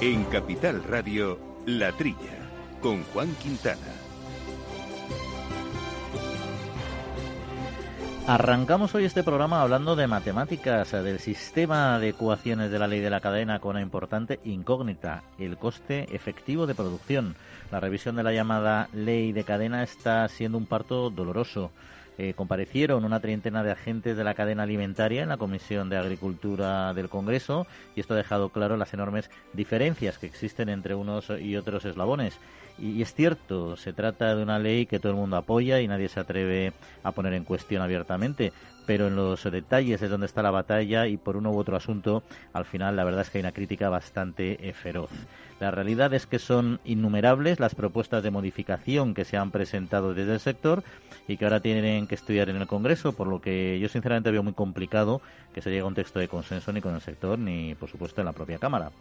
En Capital Radio, La Trilla, con Juan Quintana. Arrancamos hoy este programa hablando de matemáticas, del sistema de ecuaciones de la ley de la cadena con una importante incógnita, el coste efectivo de producción. La revisión de la llamada ley de cadena está siendo un parto doloroso. Eh, comparecieron una treintena de agentes de la cadena alimentaria en la Comisión de Agricultura del Congreso y esto ha dejado claro las enormes diferencias que existen entre unos y otros eslabones. Y, es cierto, se trata de una ley que todo el mundo apoya y nadie se atreve a poner en cuestión abiertamente, pero en los detalles es donde está la batalla y por uno u otro asunto, al final la verdad es que hay una crítica bastante eh, feroz. La realidad es que son innumerables las propuestas de modificación que se han presentado desde el sector y que ahora tienen que estudiar en el Congreso, por lo que yo sinceramente veo muy complicado que se llegue a un texto de consenso ni con el sector ni, por supuesto, en la propia Cámara.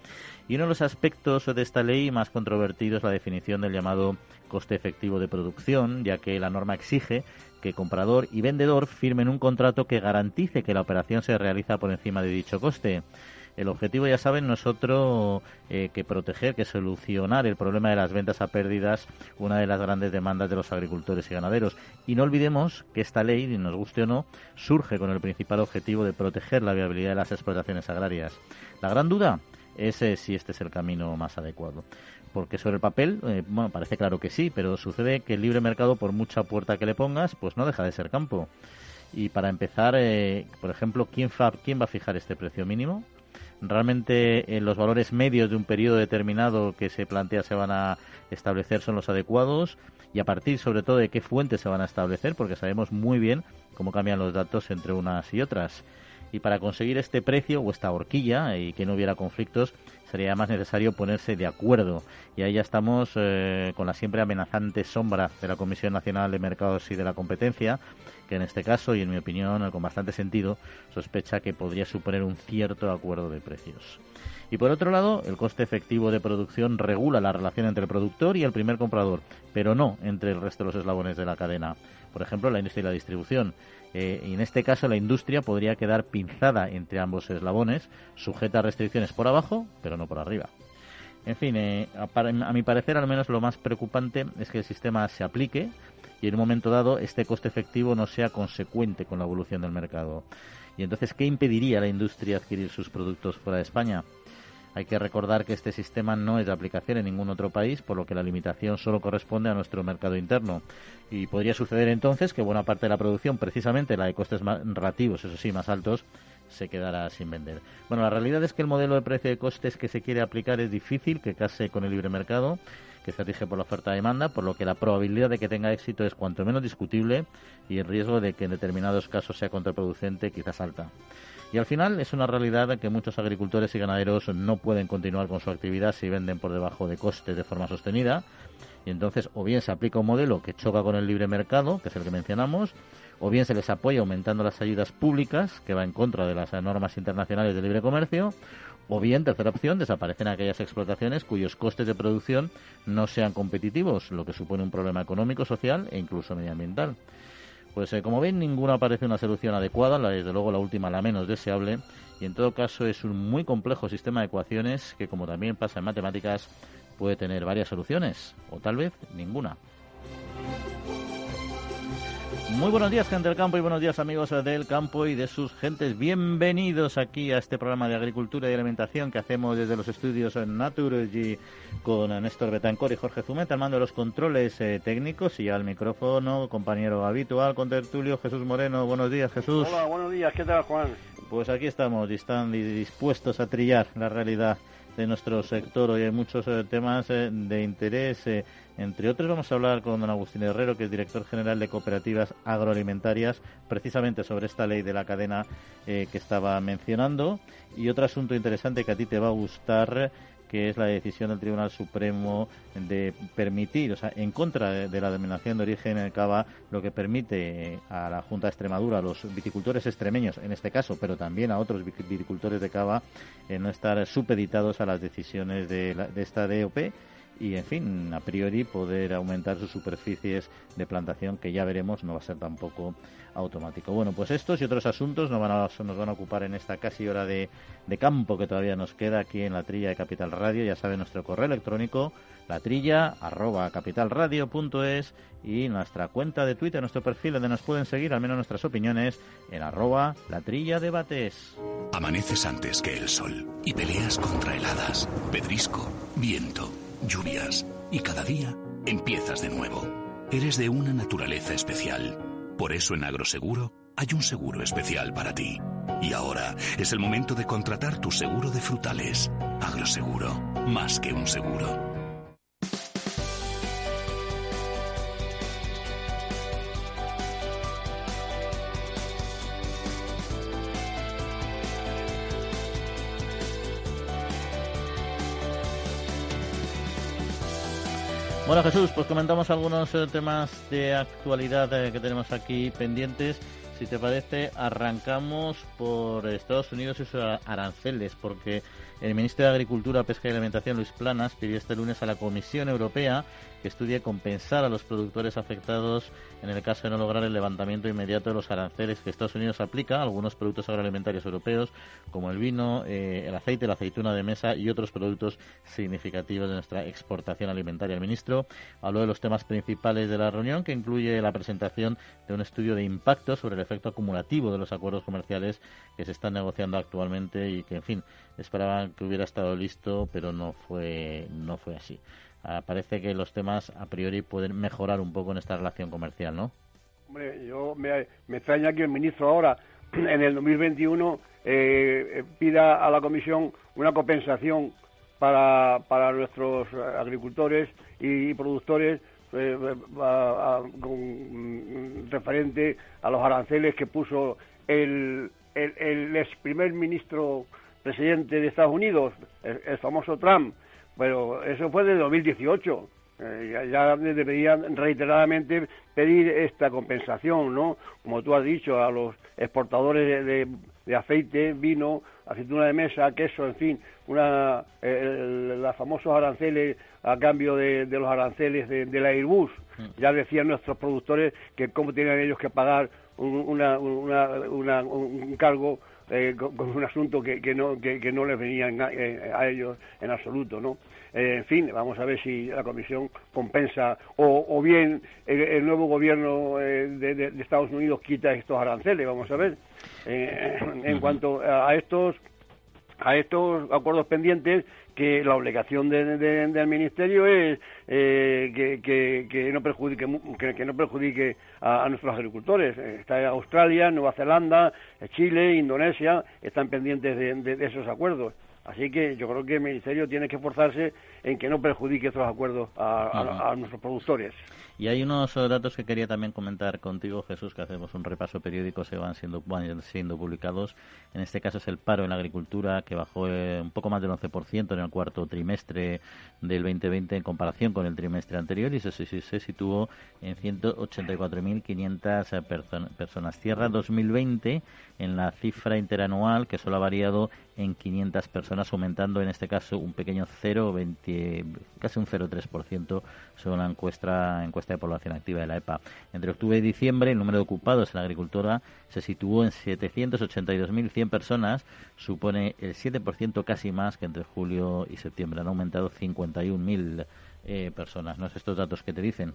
Y uno de los aspectos de esta ley más controvertido es la definición del llamado coste efectivo de producción, ya que la norma exige que comprador y vendedor firmen un contrato que garantice que la operación se realiza por encima de dicho coste. El objetivo, ya saben, no es otro eh, que proteger, que solucionar el problema de las ventas a pérdidas, una de las grandes demandas de los agricultores y ganaderos. Y no olvidemos que esta ley, nos guste o no, surge con el principal objetivo de proteger la viabilidad de las explotaciones agrarias. La gran duda es eh, si este es el camino más adecuado porque sobre el papel, eh, bueno, parece claro que sí, pero sucede que el libre mercado, por mucha puerta que le pongas, pues no deja de ser campo. Y para empezar, por ejemplo, ¿quién, ¿quién va a fijar este precio mínimo? Realmente eh, los valores medios de un periodo determinado que se plantea se van a establecer son los adecuados y a partir sobre todo de qué fuentes se van a establecer porque sabemos muy bien cómo cambian los datos entre unas y otras y para conseguir este precio o esta horquilla y que no hubiera conflictos sería más necesario ponerse de acuerdo y ahí ya estamos eh, con la siempre amenazante sombra de la Comisión Nacional de Mercados y de la Competencia que en este caso y en mi opinión con bastante sentido sospecha que podría suponer un cierto acuerdo de precios. Y por otro lado, el coste efectivo de producción regula la relación entre el productor y el primer comprador, pero no entre el resto de los eslabones de la cadena. Por ejemplo, la industria y la distribución. Eh, y en este caso, la industria podría quedar pinzada entre ambos eslabones, sujeta a restricciones por abajo, pero no por arriba. En fin, eh, a, mi parecer, al menos lo más preocupante es que el sistema se aplique y en un momento dado este coste efectivo no sea consecuente con la evolución del mercado. Y entonces, ¿qué impediría a la industria adquirir sus productos fuera de España? Hay que recordar que este sistema no es de aplicación en ningún otro país, por lo que la limitación solo corresponde a nuestro mercado interno. Y podría suceder entonces que buena parte de la producción, precisamente la de costes más relativos, eso sí, más altos, se quedará sin vender. Bueno, la realidad es que el modelo de precio de costes que se quiere aplicar es difícil, que case con el libre mercado, que se rige por la oferta-demanda, por lo que la probabilidad de que tenga éxito es cuanto menos discutible y el riesgo de que en determinados casos sea contraproducente quizás alta. Y al final es una realidad que muchos agricultores y ganaderos no pueden continuar con su actividad si venden por debajo de costes de forma sostenida. Y entonces o bien se aplica un modelo que choca con el libre mercado, que es el que mencionamos, o bien se les apoya aumentando las ayudas públicas, que va en contra de las normas internacionales de libre comercio, o bien, tercera opción, desaparecen aquellas explotaciones cuyos costes de producción no sean competitivos, lo que supone un problema económico, social e incluso medioambiental. Pues eh, como ven, ninguna parece una solución adecuada, la, desde luego la última la menos deseable, y en todo caso es un muy complejo sistema de ecuaciones que, como también pasa en matemáticas, puede tener varias soluciones, o tal vez ninguna. Muy buenos días, gente del campo, y buenos días, amigos del campo y de sus gentes. Bienvenidos aquí a este programa de agricultura y alimentación que hacemos desde los estudios Naturgy con Néstor Betancor y Jorge Zumeta, al mando de los controles eh, técnicos y al micrófono, compañero habitual, con tertulio Jesús Moreno. Buenos días, Jesús. Hola, buenos días, ¿qué tal, Juan? Pues aquí estamos y están dispuestos a trillar la realidad de nuestro sector. Hoy hay muchos eh, temas eh, de interés. Eh, entre otros vamos a hablar con don Agustín Herrero, que es director general de cooperativas agroalimentarias, precisamente sobre esta ley de la cadena que estaba mencionando. Y otro asunto interesante que a ti te va a gustar que es la decisión del Tribunal Supremo de permitir, o sea, en contra de, la denominación de origen en Cava, lo que permite a la Junta de Extremadura, a los viticultores extremeños, en este caso, pero también a otros viticultores de Cava, no estar supeditados a las decisiones de, de esta DOP y, en fin, a priori poder aumentar sus superficies de plantación, que ya veremos, no va a ser tampoco automático. Bueno, pues estos y otros asuntos nos van a, nos van a ocupar en esta casi hora de, de campo que todavía nos queda aquí en la trilla de Capital Radio. Ya saben, nuestro correo electrónico, la trilla arroba capitalradio.es y nuestra cuenta de Twitter, nuestro perfil donde nos pueden seguir, al menos nuestras opiniones, en arroba la trilla debates. Amaneces antes que el sol y peleas contra heladas, pedrisco, viento, lluvias y cada día empiezas de nuevo. Eres de una naturaleza especial. Por eso en Agroseguro hay un seguro especial para ti. Y ahora es el momento de contratar tu seguro de frutales. Agroseguro, más que un seguro. Bueno, Jesús, pues comentamos algunos eh, temas de actualidad eh, que tenemos aquí pendientes. Si te parece, arrancamos por Estados Unidos y sus aranceles, porque el ministro de Agricultura, Pesca y Alimentación, Luis Planas, pidió este lunes a la Comisión Europea que estudie compensar a los productores afectados en el caso de no lograr el levantamiento inmediato de los aranceles que Estados Unidos aplica a algunos productos agroalimentarios europeos, como el vino, eh, el aceite, la aceituna de mesa y otros productos significativos de nuestra exportación alimentaria. El ministro habló de los temas principales de la reunión, que incluye la presentación de un estudio de impacto sobre el efecto acumulativo de los acuerdos comerciales que se están negociando actualmente y que, en fin, esperaban que hubiera estado listo, pero no fue, no fue así. Ah, parece que los temas a priori pueden mejorar un poco en esta relación comercial, ¿no? Hombre, yo me, extraña que el ministro ahora, en el 2021, eh, pida a la Comisión una compensación para, para nuestros agricultores y productores eh, con, referente a los aranceles que puso el, el, ex primer ministro presidente de Estados Unidos, el famoso Trump, pero eso fue de 2018. Eh, ya, deberían reiteradamente pedir esta compensación, ¿no? Como tú has dicho, a los exportadores de, aceite, vino, aceituna de mesa, queso, en fin, una, los famosos aranceles a cambio de, los aranceles de, la Airbus. Mm. Ya decían nuestros productores que cómo tenían ellos que pagar un, un cargo eh, con, un asunto que, no, que, no les venía eh, a ellos en absoluto, ¿no? Eh, en fin, vamos a ver si la Comisión compensa o, bien el, nuevo gobierno de, Estados Unidos quita estos aranceles, vamos a ver. en cuanto a estos a estos acuerdos pendientes que la obligación del ministerio es eh, que, no perjudique que, no perjudique a, nuestros agricultores. Está Australia Nueva Zelanda Chile Indonesia están pendientes de esos acuerdos Así que yo creo que el Ministerio tiene que esforzarse en que no perjudique estos acuerdos a, nuestros productores. Y hay unos datos que quería también comentar contigo, Jesús, que hacemos un repaso periódico, se van siendo, van siendo publicados. En este caso es el paro en la agricultura, que bajó eh, un poco más del 11% en el cuarto trimestre del 2020 en comparación con el trimestre anterior y se, se, situó en 184.500 personas. Cierra 2020 en la cifra interanual, que solo ha variado en 500 personas, aumentando en este caso un pequeño 0,20, casi un 0,3% según la encuesta, encuesta de población activa de la EPA. Entre octubre y diciembre, el número de ocupados en la agricultura se situó en 782.100 personas, supone el 7% casi más que entre julio y septiembre. Han aumentado 51.000 eh, personas. ¿No es estos datos que te dicen?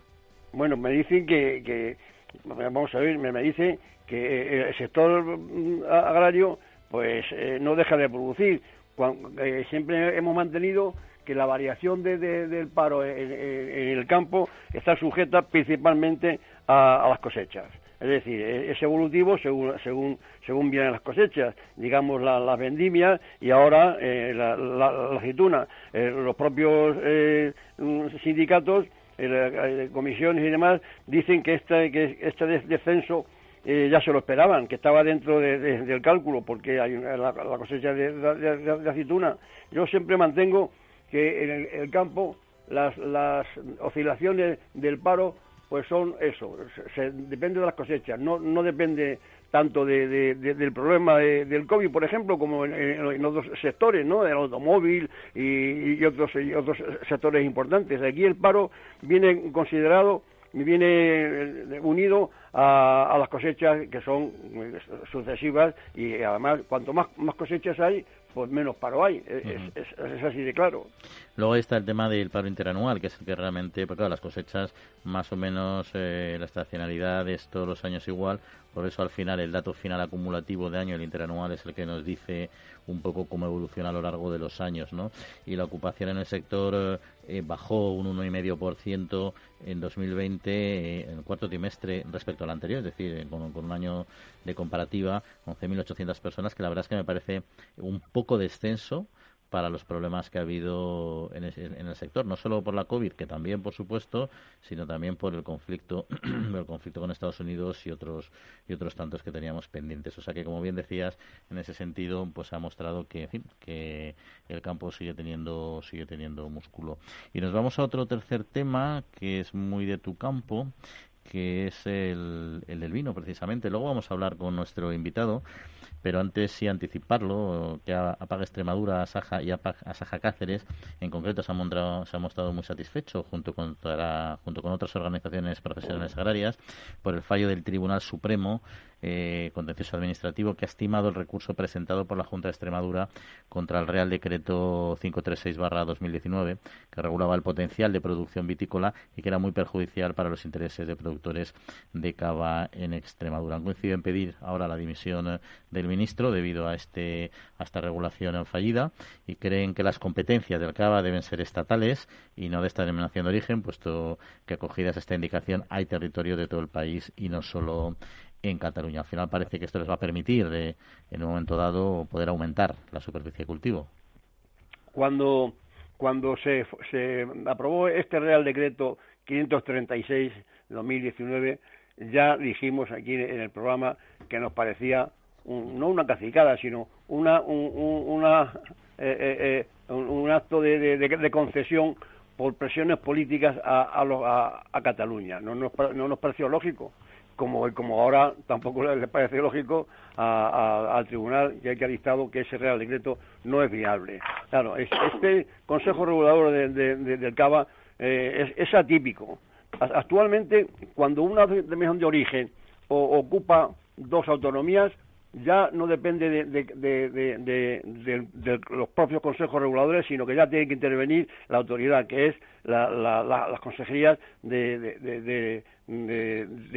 Bueno, me dicen que, vamos a ver, me, me dice que eh, el sector mm, agrario pues eh, no deja de producir. Eh, siempre hemos mantenido que la variación del paro en, el campo está sujeta principalmente a, las cosechas. Es decir, e, es evolutivo según, según, según vienen las cosechas, digamos las vendimias y ahora eh, la, aceituna. los propios sindicatos, comisiones y demás dicen que este, que este descenso eh, ya se lo esperaban, que estaba dentro del cálculo, porque hay la, cosecha de, aceituna. Yo siempre mantengo que en el, campo las, oscilaciones del paro pues son eso, se, depende de las cosechas, no, no depende tanto de, del problema del COVID, por ejemplo, como en, otros sectores, ¿no? El automóvil y, otros, y otros sectores importantes. Aquí el paro viene considerado viene eh, unido a, las cosechas que son eh, sucesivas y además cuanto más, más cosechas hay, pues menos paro hay. Es, así de claro. Luego está el tema del paro interanual, que es el que realmente, porque claro, las cosechas más o menos eh, la estacionalidad es todos los años igual, por eso al final el dato final acumulativo de año, el interanual, es el que nos dice un poco cómo evoluciona a lo largo de los años, ¿no? Y la ocupación en el sector eh, bajó un 1,5% en 2020, eh, en el cuarto trimestre respecto al anterior, es decir, con, un año de comparativa, 11.800 personas, que la verdad es que me parece un poco descenso para los problemas que ha habido en el, sector, no solo por la COVID, que también, por supuesto, sino también por el conflicto, el conflicto con Estados Unidos y otros y otros tantos que teníamos pendientes. O sea que, como bien decías, en ese sentido, pues ha mostrado que, que el campo sigue teniendo sigue teniendo músculo. Y nos vamos a otro tercer tema que es muy de tu campo que es el, el del vino precisamente. Luego vamos a hablar con nuestro invitado pero antes sí anticiparlo, que Apaga Extremadura, Asaja y Asaja Cáceres, en concreto se han, se mostrado muy satisfechos junto con, junto con otras organizaciones profesionales agrarias por el fallo del Tribunal Supremo eh, contencioso administrativo que ha estimado el recurso presentado por la Junta de Extremadura contra el Real Decreto 536-2019 que regulaba el potencial de producción vitícola y que era muy perjudicial para los intereses de productores de cava en Extremadura. Han coincidido en pedir ahora la dimisión del ministro debido a, este, a esta regulación fallida y creen que las competencias del cava deben ser estatales y no de esta denominación de origen, puesto que acogidas a esta indicación hay territorio de todo el país y no solo en Cataluña. Al final parece que esto les va a permitir, de, en un momento dado, poder aumentar la superficie de cultivo. Cuando, cuando se, se aprobó este Real Decreto 536 de 2019, ya dijimos aquí en el programa que nos parecía no una cacicada, sino una, un, una, eh, eh, eh, un, acto de, de, concesión por presiones políticas a, a, a Cataluña. No nos, no nos pareció lógico como, como ahora tampoco le parece lógico al tribunal que ha dictado que ese Real Decreto no es viable. Claro, este Consejo Regulador del CABA eh, es, atípico. Actualmente, cuando una denominación de origen ocupa dos autonomías, ya no depende de, los propios consejos reguladores, sino que ya tiene que intervenir la autoridad, que es las consejerías de,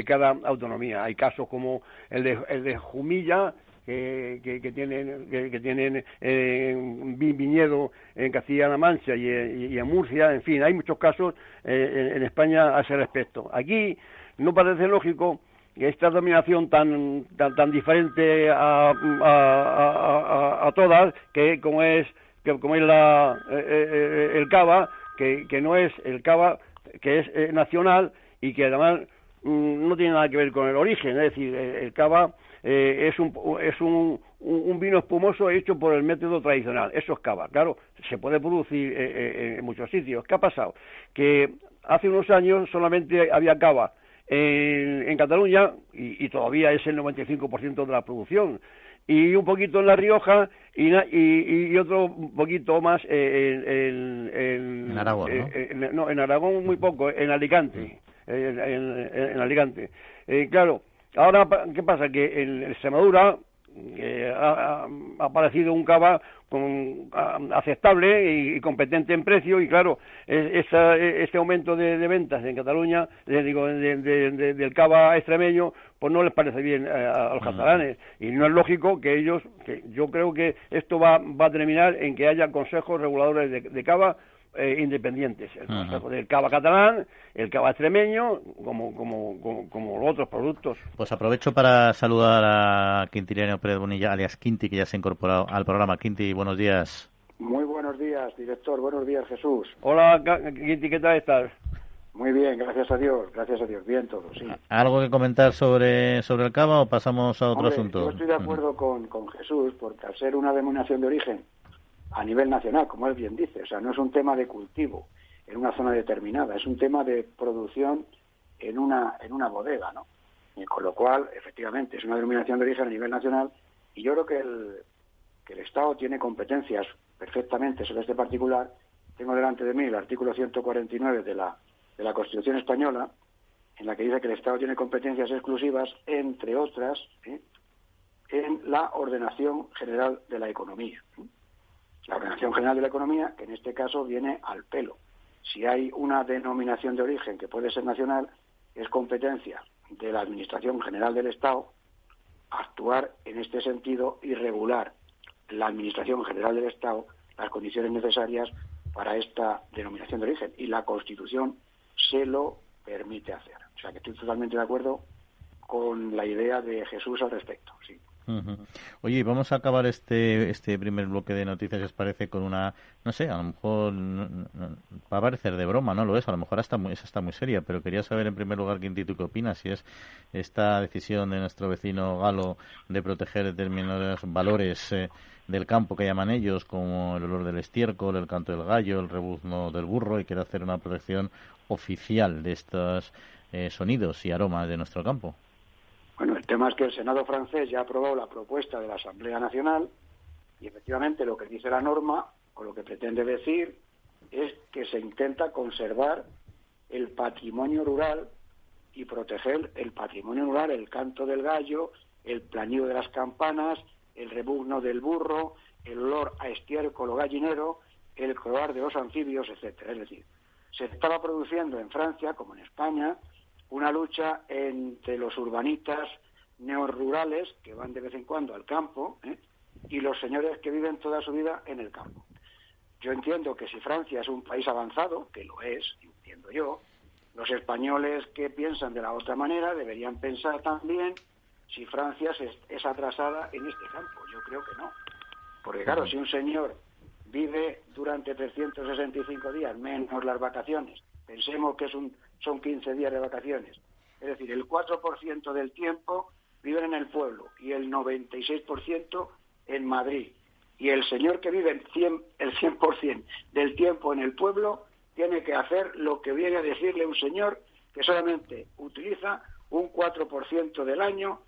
cada autonomía. Hay casos como el de, el de Jumilla, que, que, tienen, que, tienen eh, viñedo en Castilla-La Mancha y, en Murcia, en fin, hay muchos casos eh, en España a ese respecto. Aquí no parece lógico esta dominación tan tan, diferente a, a, a, todas que como es que como es la eh, eh, eh, el cava que, que no es el cava que es nacional y que además mm, no tiene nada que ver con el origen es decir el, cava es un es un, un, vino espumoso hecho por el método tradicional. Eso es cava claro se puede producir en muchos sitios. Qué ha pasado que hace unos años solamente había cava en, Cataluña, y, todavía es el 95% de la producción, y un poquito en La Rioja y, y, otro poquito más en, en, Aragón, ¿no? en Aragón muy poco, en Alicante, en, Alicante. Eh, claro, ahora, ¿qué pasa? Que en Extremadura eh, ha, aparecido un cava con, aceptable y, competente en precio y claro este aumento de, ventas en Cataluña digo del cava extremeño pues no les parece bien eh, a, los catalanes y no es lógico que ellos que yo creo que esto va, va a terminar en que haya consejos reguladores de cava eh, independientes, el Consejo del Cava catalán, el Cava extremeño, como, como, como, otros productos. Pues aprovecho para saludar a Quintiliano Pérez Bonilla, alias Quinti, que ya se ha incorporado al programa. Quinti, buenos días. Muy buenos días, director. Buenos días, Jesús. Hola, Quinti, ¿qué tal estás? Muy bien, gracias a Dios, gracias a Dios, bien todo, sí. ¿Algo que comentar sobre, sobre el Cava o pasamos a otro asunto? Yo estoy de acuerdo con, con Jesús, porque al ser una denominación de origen a nivel nacional, como él bien dice. O sea, no es un tema de cultivo en una zona determinada, es un tema de producción en una, en una bodega, ¿no? Con lo cual, efectivamente, es una denominación de origen a nivel nacional y yo creo que el, que el Estado tiene competencias perfectamente sobre este particular. Tengo delante de mí el artículo 149 de la, de la Constitución Española, en la que dice que el Estado tiene competencias exclusivas, entre otras, ¿eh? en la ordenación general de la economía. La ordenación general de la economía, que en este caso viene al pelo. Si hay una denominación de origen que puede ser nacional, es competencia de la Administración General del Estado actuar en este sentido y regular la Administración General del Estado las condiciones necesarias para esta denominación de origen. Y la Constitución se lo permite hacer. O sea que estoy totalmente de acuerdo con la idea de Jesús al respecto. Oye, vamos a acabar este este primer bloque de noticias, os parece, con una, no sé, a lo mejor va a parecer de broma, no lo es, a lo mejor hasta muy, está muy seria, pero quería saber en primer lugar, Quintito, qué opinas, si es esta decisión de nuestro vecino galo de proteger determinados valores eh, del campo que llaman ellos, como el olor del estiércol, el canto del gallo, el rebuzno del burro, y quiere hacer una protección oficial de estos eh, sonidos y aromas de nuestro campo. Bueno, el tema es que el Senado francés ya ha aprobado la propuesta de la Asamblea Nacional y efectivamente lo que dice la norma, o lo que pretende decir, es que se intenta conservar el patrimonio rural y proteger el patrimonio rural, el canto del gallo, el plañido de las campanas, el rebugno del burro, el olor a estiércol o gallinero, el croar de los anfibios, etcétera. Es decir, se estaba produciendo en Francia, como en España, una lucha entre los urbanitas neorurales que van de vez en cuando al campo ¿eh? y los señores que viven toda su vida en el campo. Yo entiendo que si Francia es un país avanzado, que lo es, entiendo yo, los españoles que piensan de la otra manera deberían pensar también si Francia es atrasada en este campo. Yo creo que no. Porque claro, si un señor vive durante 365 días, menos las vacaciones, pensemos que es un son 15 días de vacaciones. Es decir, el 4% del tiempo viven en el pueblo y el 96% en Madrid. Y el señor que vive el 100%, el 100 del tiempo en el pueblo tiene que hacer lo que viene a decirle un señor que solamente utiliza un 4% del año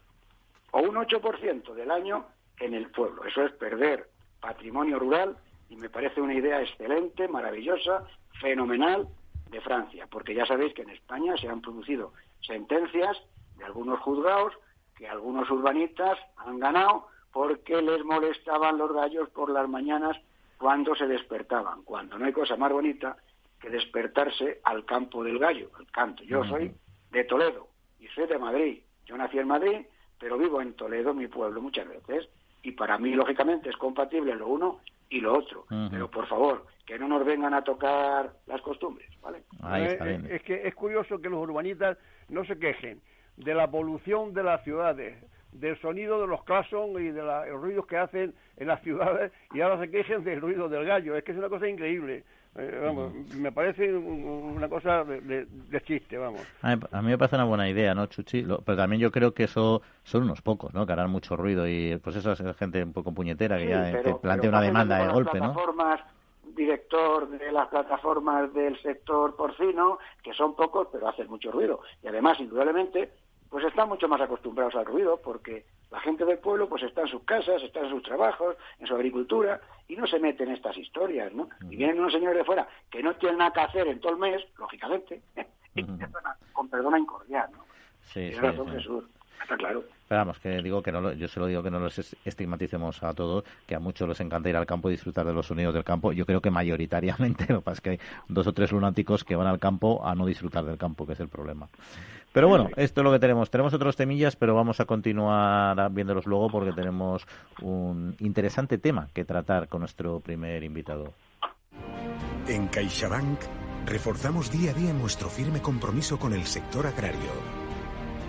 o un 8% del año en el pueblo. Eso es perder patrimonio rural y me parece una idea excelente, maravillosa, fenomenal de Francia, porque ya sabéis que en España se han producido sentencias de algunos juzgados que algunos urbanitas han ganado porque les molestaban los gallos por las mañanas cuando se despertaban, cuando no hay cosa más bonita que despertarse al campo del gallo, al canto. Yo soy de Toledo y soy de Madrid. Yo nací en Madrid, pero vivo en Toledo, mi pueblo, muchas veces. Y para mí, lógicamente, es compatible lo uno y lo otro. Pero por favor, que no nos vengan a tocar las costumbres, ¿vale? Eh, es, que es curioso que los urbanitas no se quejen de la polución de las ciudades, del sonido de los claxons y de los ruidos que hacen en las ciudades y ahora se quejen del ruido del gallo. Es que es una cosa increíble. Eh, vamos, me parece una cosa de, chiste, vamos. A mí, me parece una buena idea, ¿no, Chuchi? pero también yo creo que eso son unos pocos, ¿no? Que harán mucho ruido y pues eso es gente un poco puñetera que ya plantea una demanda de golpe, ¿no? director de las plataformas del sector porcino, que son pocos, pero hacen mucho ruido. Y además, indudablemente, pues están mucho más acostumbrados al ruido, porque la gente del pueblo pues está en sus casas, está en sus trabajos, en su agricultura, y no se mete en estas historias, ¿no? Y vienen unos señores de fuera que no tienen nada que hacer en todo el mes, lógicamente, y con perdona incordial, ¿no? Sí, sí, Jesús, está claro. Pero vamos, que digo que no yo se lo digo que no los estigmaticemos a todos, que a muchos les encanta ir al campo y disfrutar de los sonidos del campo. Yo creo que mayoritariamente, lo que pasa es que hay dos o tres lunáticos que van al campo a no disfrutar del campo, que es el problema. Pero bueno, esto es lo que tenemos. Tenemos otros temillas, pero vamos a continuar viéndolos luego porque tenemos un interesante tema que tratar con nuestro primer invitado. En CaixaBank reforzamos día a día nuestro firme compromiso con el sector agrario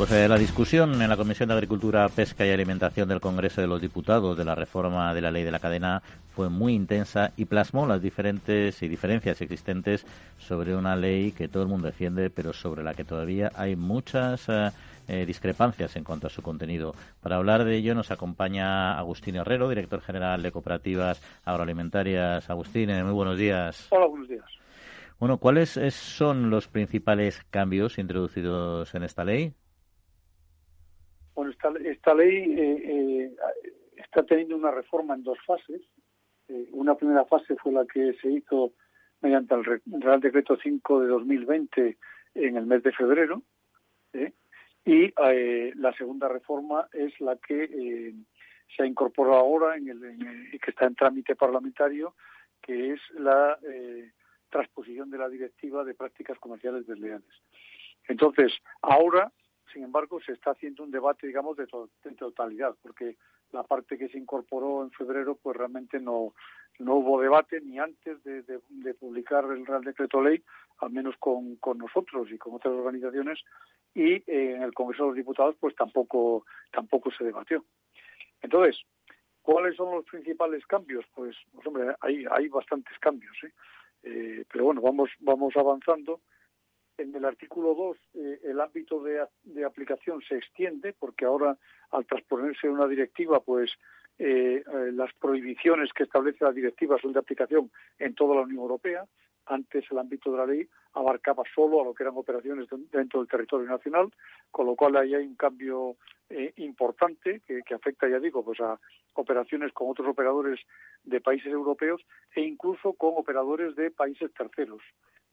Pues eh, la discusión en la Comisión de Agricultura, Pesca y Alimentación del Congreso de los Diputados de la reforma de la ley de la cadena fue muy intensa y plasmó las diferentes y diferencias existentes sobre una ley que todo el mundo defiende, pero sobre la que todavía hay muchas eh, eh, discrepancias en cuanto a su contenido. Para hablar de ello nos acompaña Agustín Herrero, director general de Cooperativas Agroalimentarias. Agustín, muy buenos días. Hola, buenos días. Bueno, ¿cuáles son los principales cambios introducidos en esta ley? Bueno, esta, esta ley eh, eh, está teniendo una reforma en dos fases. Eh, una primera fase fue la que se hizo mediante el Real Decreto 5 de 2020 en el mes de febrero. Y la segunda reforma es la que se ha incorporado ahora en el, y que está en trámite parlamentario, que es la transposición de la directiva de prácticas comerciales desleales. Entonces, ahora sin embargo, se está haciendo un debate, digamos, de, totalidad, porque la parte que se incorporó en febrero, pues realmente no, no hubo debate ni antes de, publicar el Real Decreto Ley, al menos con, nosotros y con otras organizaciones, y eh, en el Congreso de los Diputados, pues tampoco, tampoco se debatió. Entonces, ¿cuáles son los principales cambios? Pues, pues hombre, hay, hay bastantes cambios, ¿eh? Eh, pero bueno, vamos, vamos avanzando en el artículo 2 eh, el ámbito de, aplicación se extiende porque ahora al transponerse una directiva pues eh, eh, las prohibiciones que establece la directiva son de aplicación en toda la Unión Europea. Antes el ámbito de la ley abarcaba solo a lo que eran operaciones dentro del territorio nacional, con lo cual ahí hay un cambio importante que, que, afecta, ya digo, pues a operaciones con otros operadores de países europeos e incluso con operadores de países terceros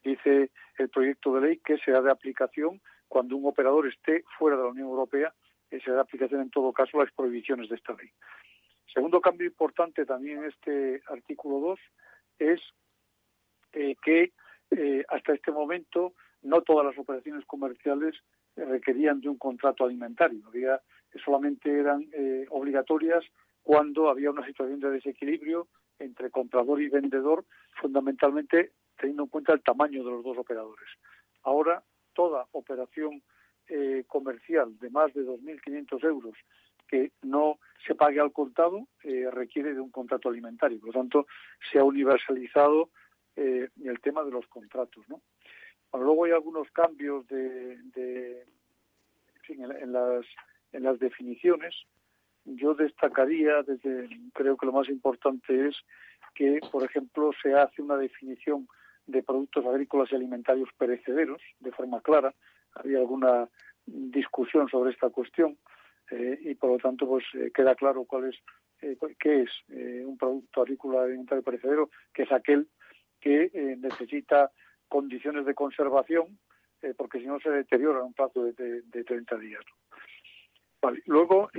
dice el proyecto de ley que será de aplicación cuando un operador esté fuera de la Unión Europea, y será de aplicación en todo caso las prohibiciones de esta ley. Segundo cambio importante también en este artículo 2 es eh, que eh, hasta este momento no todas las operaciones comerciales requerían de un contrato alimentario. Había, solamente eran eh, obligatorias cuando había una situación de desequilibrio entre comprador y vendedor, fundamentalmente teniendo en cuenta el tamaño de los dos operadores. Ahora, toda operación eh, comercial de más de 2.500 euros que no se pague al contado eh, requiere de un contrato alimentario. Por lo tanto, se ha universalizado eh, el tema de los contratos. luego hay algunos cambios de, en, las, en las definiciones. Yo destacaría, desde, creo que lo más importante es que, por ejemplo, se hace una definición de productos agrícolas y alimentarios perecederos de forma clara. Había alguna discusión sobre esta cuestión eh, y por lo tanto pues eh, queda claro cuál es eh, qué es un producto agrícola alimentario perecedero, que es aquel que necesita condiciones de conservación porque si no se deteriora en un plazo de, de, 30 días. Luego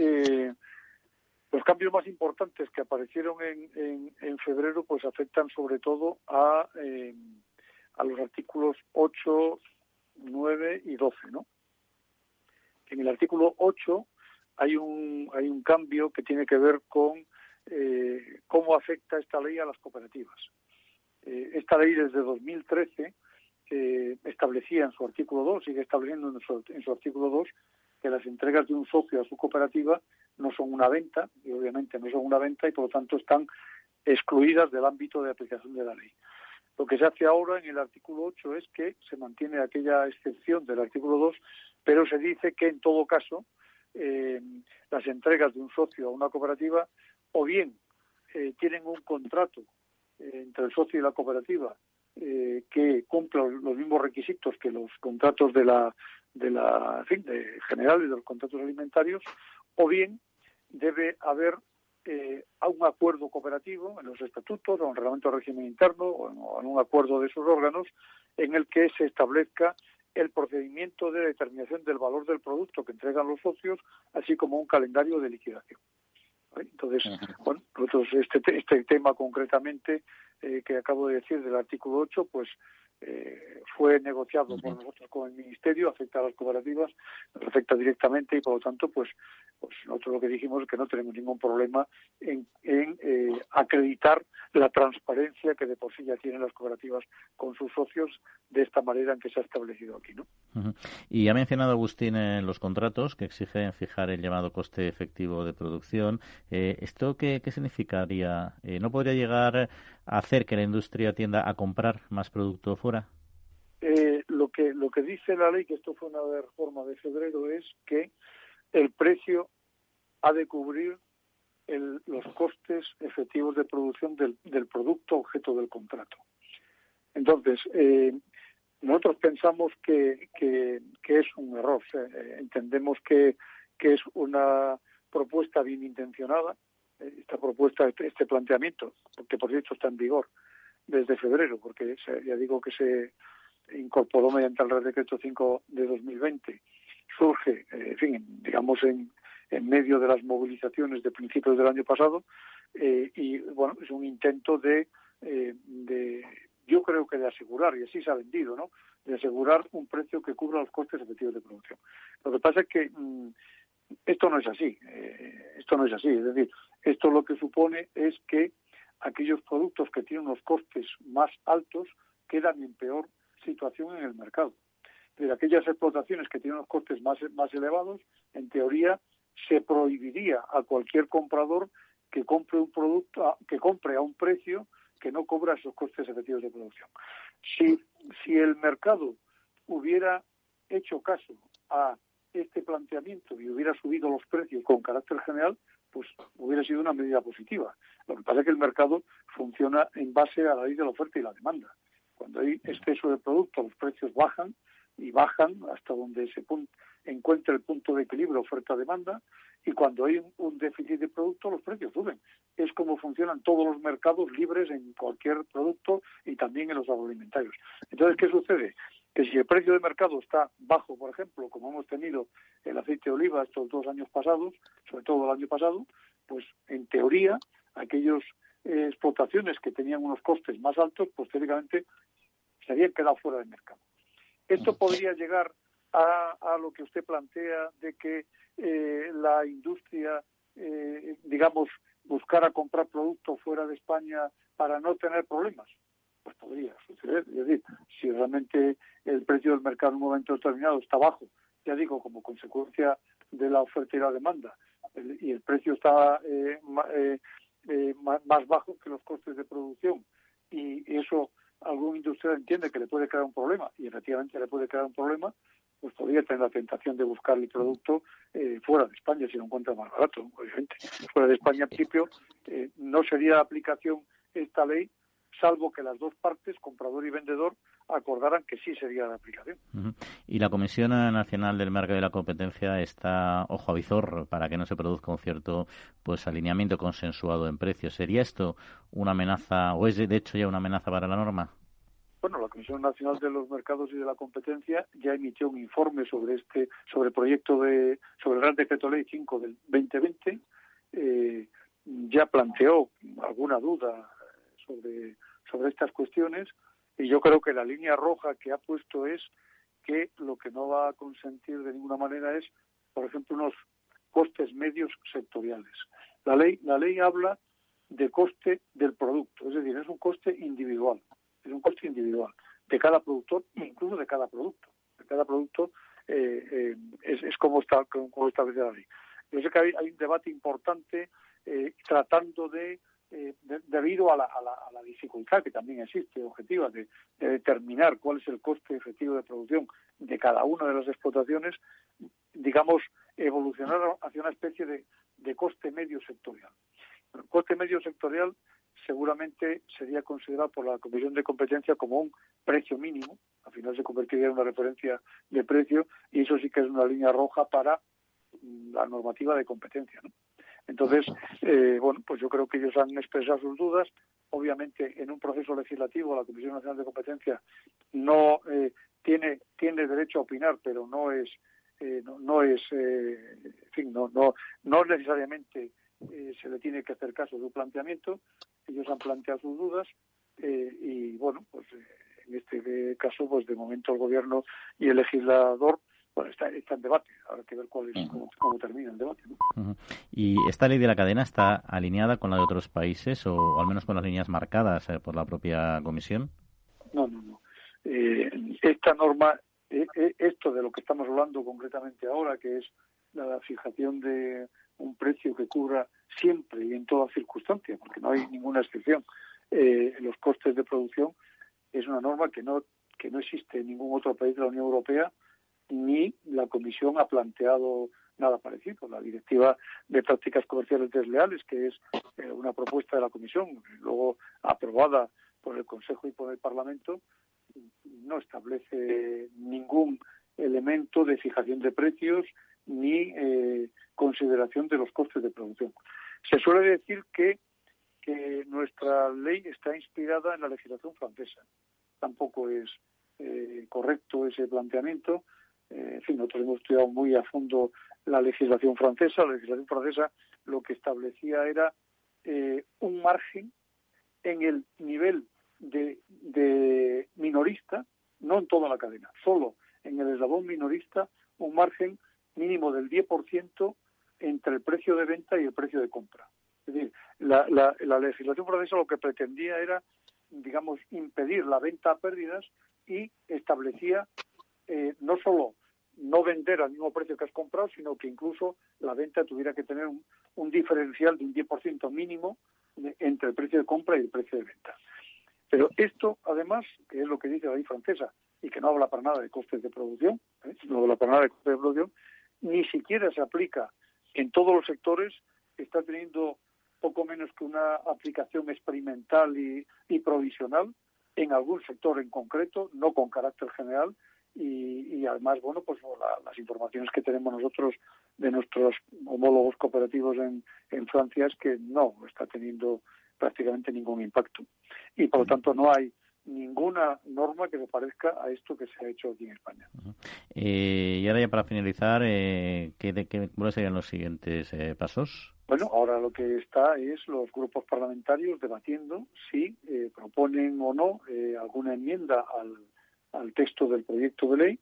los cambios más importantes que aparecieron en, en, febrero pues afectan sobre todo a, eh, a los artículos 8, 9 y 12, ¿no? En el artículo 8 hay un, hay un cambio que tiene que ver con eh, cómo afecta esta ley a las cooperativas. Eh, esta ley desde 2013 establecía en su artículo 2, sigue estableciendo en su, en su artículo 2, que las entregas de un socio a su cooperativa no son una venta, y obviamente no son una venta, y por lo tanto están excluidas del ámbito de aplicación de la ley. Lo que se hace ahora en el artículo 8 es que se mantiene aquella excepción del artículo 2, pero se dice que en todo caso eh, las entregas de un socio a una cooperativa o bien eh, tienen un contrato eh, entre el socio y la cooperativa que cumpla los mismos requisitos que los contratos de la de la fin, de generales de los contratos alimentarios o bien debe haber eh, a un acuerdo cooperativo en los estatutos o en el reglamento de régimen interno o en, un acuerdo de sus órganos en el que se establezca el procedimiento de determinación del valor del producto que entregan los socios, así como un calendario de liquidación. Entonces, bueno, nosotros este, este tema concretamente eh, que acabo de decir del artículo 8, pues eh, fue negociado por nosotros con el Ministerio, afecta a las cooperativas, nos afecta directamente y por lo tanto, pues, pues nosotros lo que dijimos es que no tenemos ningún problema en, eh, acreditar la transparencia que de por sí ya tienen las cooperativas con sus socios de esta manera en que se ha establecido aquí, ¿no? Y ha mencionado Agustín en los contratos que exigen fijar el llamado coste efectivo de producción. Eh, ¿Esto qué, qué significaría? ¿No podría llegar hacer que la industria tienda a comprar más producto fuera? Eh, lo que lo que dice la ley, que esto fue una reforma de febrero, es que el precio ha de cubrir los costes efectivos de producción del, producto objeto del contrato. Entonces, eh, nosotros pensamos que, que, es un error. Eh, entendemos que, que es una propuesta bien intencionada, esta propuesta, este, este planteamiento, que por cierto está en vigor desde febrero, porque ya digo que se incorporó mediante el Real Decreto 5 de 2020, surge, eh, en fin, digamos, en, en medio de las movilizaciones de principios del año pasado, eh, y bueno, es un intento de, eh, de, yo creo que de asegurar, y así se ha vendido, ¿no?, de asegurar un precio que cubra los costes efectivos de producción. Lo que pasa es que mm, esto no es así, esto no es así, es decir, esto lo que supone es que aquellos productos que tienen unos costes más altos quedan en peor situación en el mercado. De aquellas explotaciones que tienen los costes más, más elevados, en teoría se prohibiría a cualquier comprador que compre un producto, que compre a un precio que no cobra esos costes efectivos de producción. Si, si el mercado hubiera hecho caso a este planteamiento y hubiera subido los precios con carácter general, pues hubiera sido una medida positiva. Lo que pasa es que el mercado funciona en base a la ley de la oferta y la demanda. Cuando hay exceso de producto, los precios bajan y bajan hasta donde se encuentra el punto de equilibrio oferta-demanda y cuando hay un, déficit de producto los precios suben. Es como funcionan todos los mercados libres en cualquier producto y también en los agroalimentarios. Entonces, ¿qué sucede? Que si el precio de mercado está bajo, por ejemplo, como hemos tenido el aceite de oliva estos dos años pasados, sobre todo el año pasado, pues en teoría aquellos eh, explotaciones que tenían unos costes más altos, pues teóricamente se habían quedado fuera del mercado. Esto podría llegar a, lo que usted plantea de que eh, la industria, eh, digamos, buscara comprar productos fuera de España para no tener problemas. Pues podría suceder. Es decir, si realmente el precio del mercado en un momento determinado está bajo, ya digo, como consecuencia de la oferta y la demanda, y el precio está eh, eh, más, bajo que los costes de producción, y eso algún industrial entiende que le puede crear un problema y efectivamente le puede crear un problema, pues podría tener la tentación de buscar el producto eh, fuera de España si lo encuentra más barato, obviamente. Fuera de España, en principio, eh, no sería aplicación esta ley, salvo que las dos partes, comprador y vendedor, acordaran que sí sería de aplicación. Y la Comisión Nacional del Mercado de la Competencia está ojo a visor para que no se produzca un cierto pues alineamiento consensuado en precios. ¿Sería esto una amenaza o es de hecho ya una amenaza para la norma? Bueno, la Comisión Nacional de los Mercados y de la Competencia ya emitió un informe sobre este sobre el proyecto de sobre el Real Decreto Ley 5 del 2020. Eh, ya planteó alguna duda sobre sobre estas cuestiones y yo creo que la línea roja que ha puesto es que lo que no va a consentir de ninguna manera es, por ejemplo, unos costes medios sectoriales. La ley, la ley habla de coste del producto, es decir, es un coste individual, es un coste individual de cada productor, incluso de cada producto. De cada producto eh, eh, es, como está como establece la ley. Yo sé que hay, hay un debate importante eh, tratando de eh, debido a la, a, la, dificultad que también existe objetiva de, determinar cuál es el coste efectivo de producción de cada una de las explotaciones, digamos, evolucionar hacia una especie de, de coste medio sectorial. El coste medio sectorial seguramente sería considerado por la Comisión de Competencia como un precio mínimo, al final se convertiría en una referencia de precio y eso sí que es una línea roja para la normativa de competencia. ¿no? Entonces, eh, bueno, pues yo creo que ellos han expresado sus dudas. Obviamente, en un proceso legislativo, la Comisión Nacional de Competencia no eh, tiene tiene derecho a opinar, pero no es eh, no, es, en fin, no no no necesariamente se le tiene que hacer caso de un planteamiento. Ellos han planteado sus dudas y bueno, pues en este caso, pues de momento el gobierno y el legislador bueno, está, en debate. Habrá que ver cuál es, cómo, termina el debate. ¿Y esta ley de la cadena está alineada con la de otros países o, al menos con las líneas marcadas eh, por la propia Comisión? No, no, no. Eh, esta norma, eh, esto de lo que estamos hablando concretamente ahora, que es la fijación de un precio que cubra siempre y en todas circunstancias, porque no hay ninguna excepción, los costes de producción, es una norma que no que no existe en ningún otro país de la Unión Europea ni la Comisión ha planteado nada parecido. La Directiva de Prácticas Comerciales Desleales, que es eh, una propuesta de la Comisión, luego aprobada por el Consejo y por el Parlamento, no establece ningún elemento de fijación de precios ni eh, consideración de los costes de producción. Se suele decir que, que nuestra ley está inspirada en la legislación francesa. Tampoco es eh, correcto ese planteamiento eh, en fin, nosotros hemos estudiado muy a fondo la legislación francesa. La legislación francesa lo que establecía era eh, un margen en el nivel de, minorista, no en toda la cadena, solo en el eslabón minorista, un margen mínimo del 10% entre el precio de venta y el precio de compra. Es decir, la, la legislación francesa lo que pretendía era, digamos, impedir la venta a pérdidas y establecía eh, no solo no vender al mismo precio que has comprado, sino que incluso la venta tuviera que tener un, diferencial de un 10% mínimo entre el precio de compra y el precio de venta. Pero esto, además, que es lo que dice la ley francesa, y que no habla para nada de costes de producción, ¿eh? no habla para nada de costes de producción, ni siquiera se aplica en todos los sectores, está teniendo poco menos que una aplicación experimental y provisional en algún sector en concreto, no con carácter general, y, además, bueno, pues las informaciones que tenemos nosotros de nuestros homólogos cooperativos en, en Francia es que no está teniendo prácticamente ningún impacto. Y por lo tanto no hay ninguna norma que se parezca a esto que se ha hecho aquí en España. Eh, y ahora ya para finalizar, eh, ¿qué, de, qué, ¿cuáles serían los siguientes eh, pasos? Bueno, ahora lo que está es los grupos parlamentarios debatiendo si eh, proponen o no alguna enmienda al, al texto del proyecto de ley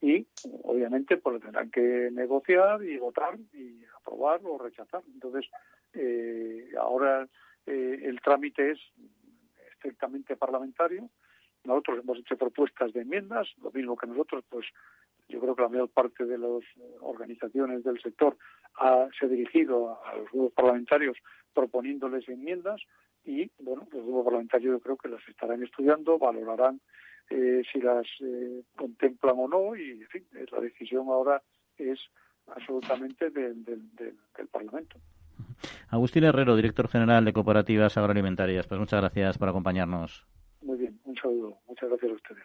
y obviamente pues tendrán que negociar y votar y aprobar o rechazar. Entonces, eh, ahora eh, el trámite es estrictamente parlamentario. Nosotros hemos hecho propuestas de enmiendas, lo mismo que nosotros, pues yo creo que la mayor parte de las organizaciones del sector ha, se ha dirigido a los grupos parlamentarios proponiéndoles enmiendas y, bueno, los grupos parlamentarios yo creo que las estarán estudiando, valorarán eh, si las eh, contemplan o no y en fin la decisión ahora es absolutamente del, Parlamento. Agustín Herrero, director general de Cooperativas Agroalimentarias. Pues muchas gracias por acompañarnos. Muy bien, un saludo. Muchas gracias a ustedes.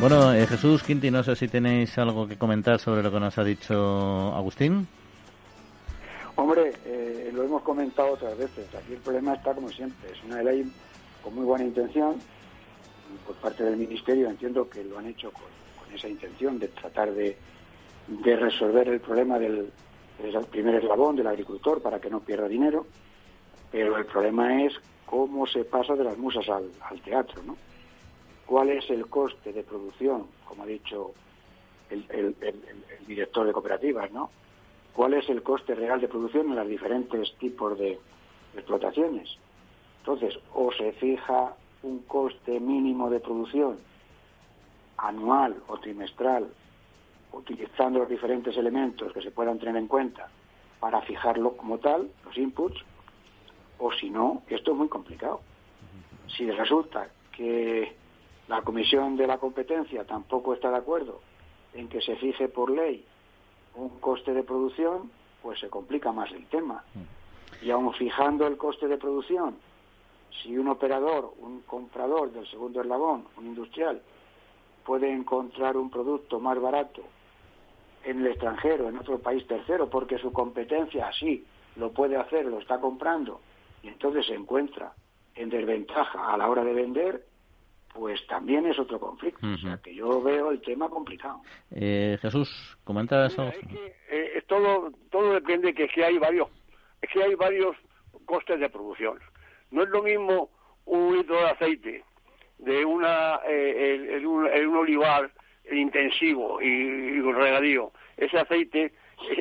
Bueno, eh, Jesús Quinti, no sé si tenéis algo que comentar sobre lo que nos ha dicho Agustín. Hombre, eh, lo hemos comentado otras veces. Aquí el problema está como siempre. Es una ley con muy buena intención por parte del Ministerio. Entiendo que lo han hecho con, esa intención de tratar de, resolver el problema del, primer eslabón del agricultor para que no pierda dinero. Pero el problema es cómo se pasa de las musas al teatro, ¿no? Cuál es el coste de producción, como ha dicho el, director de cooperativas, ¿no? ¿Cuál es el coste real de producción en los diferentes tipos de explotaciones? Entonces, o se fija un coste mínimo de producción anual o trimestral, utilizando los diferentes elementos que se puedan tener en cuenta para fijarlo como tal, los inputs, o si no, esto es muy complicado. Si resulta que la Comisión de la Competencia tampoco está de acuerdo en que se fije por ley un coste de producción, pues se complica más el tema. Y aun fijando el coste de producción, si un operador, un comprador del segundo eslabón, un industrial, puede encontrar un producto más barato en el extranjero, en otro país tercero, porque su competencia así lo puede hacer, lo está comprando, y entonces se encuentra en desventaja a la hora de vender, pues también es otro conflicto. O sea, que yo veo el tema complicado. Eh, Jesús, comenta eso. Es que, eh, todo, todo depende que, que hay varios, es que hay varios costes de producción. No es lo mismo un litro de aceite de una eh, en, un, olivar intensivo y, y, regadío. Ese aceite,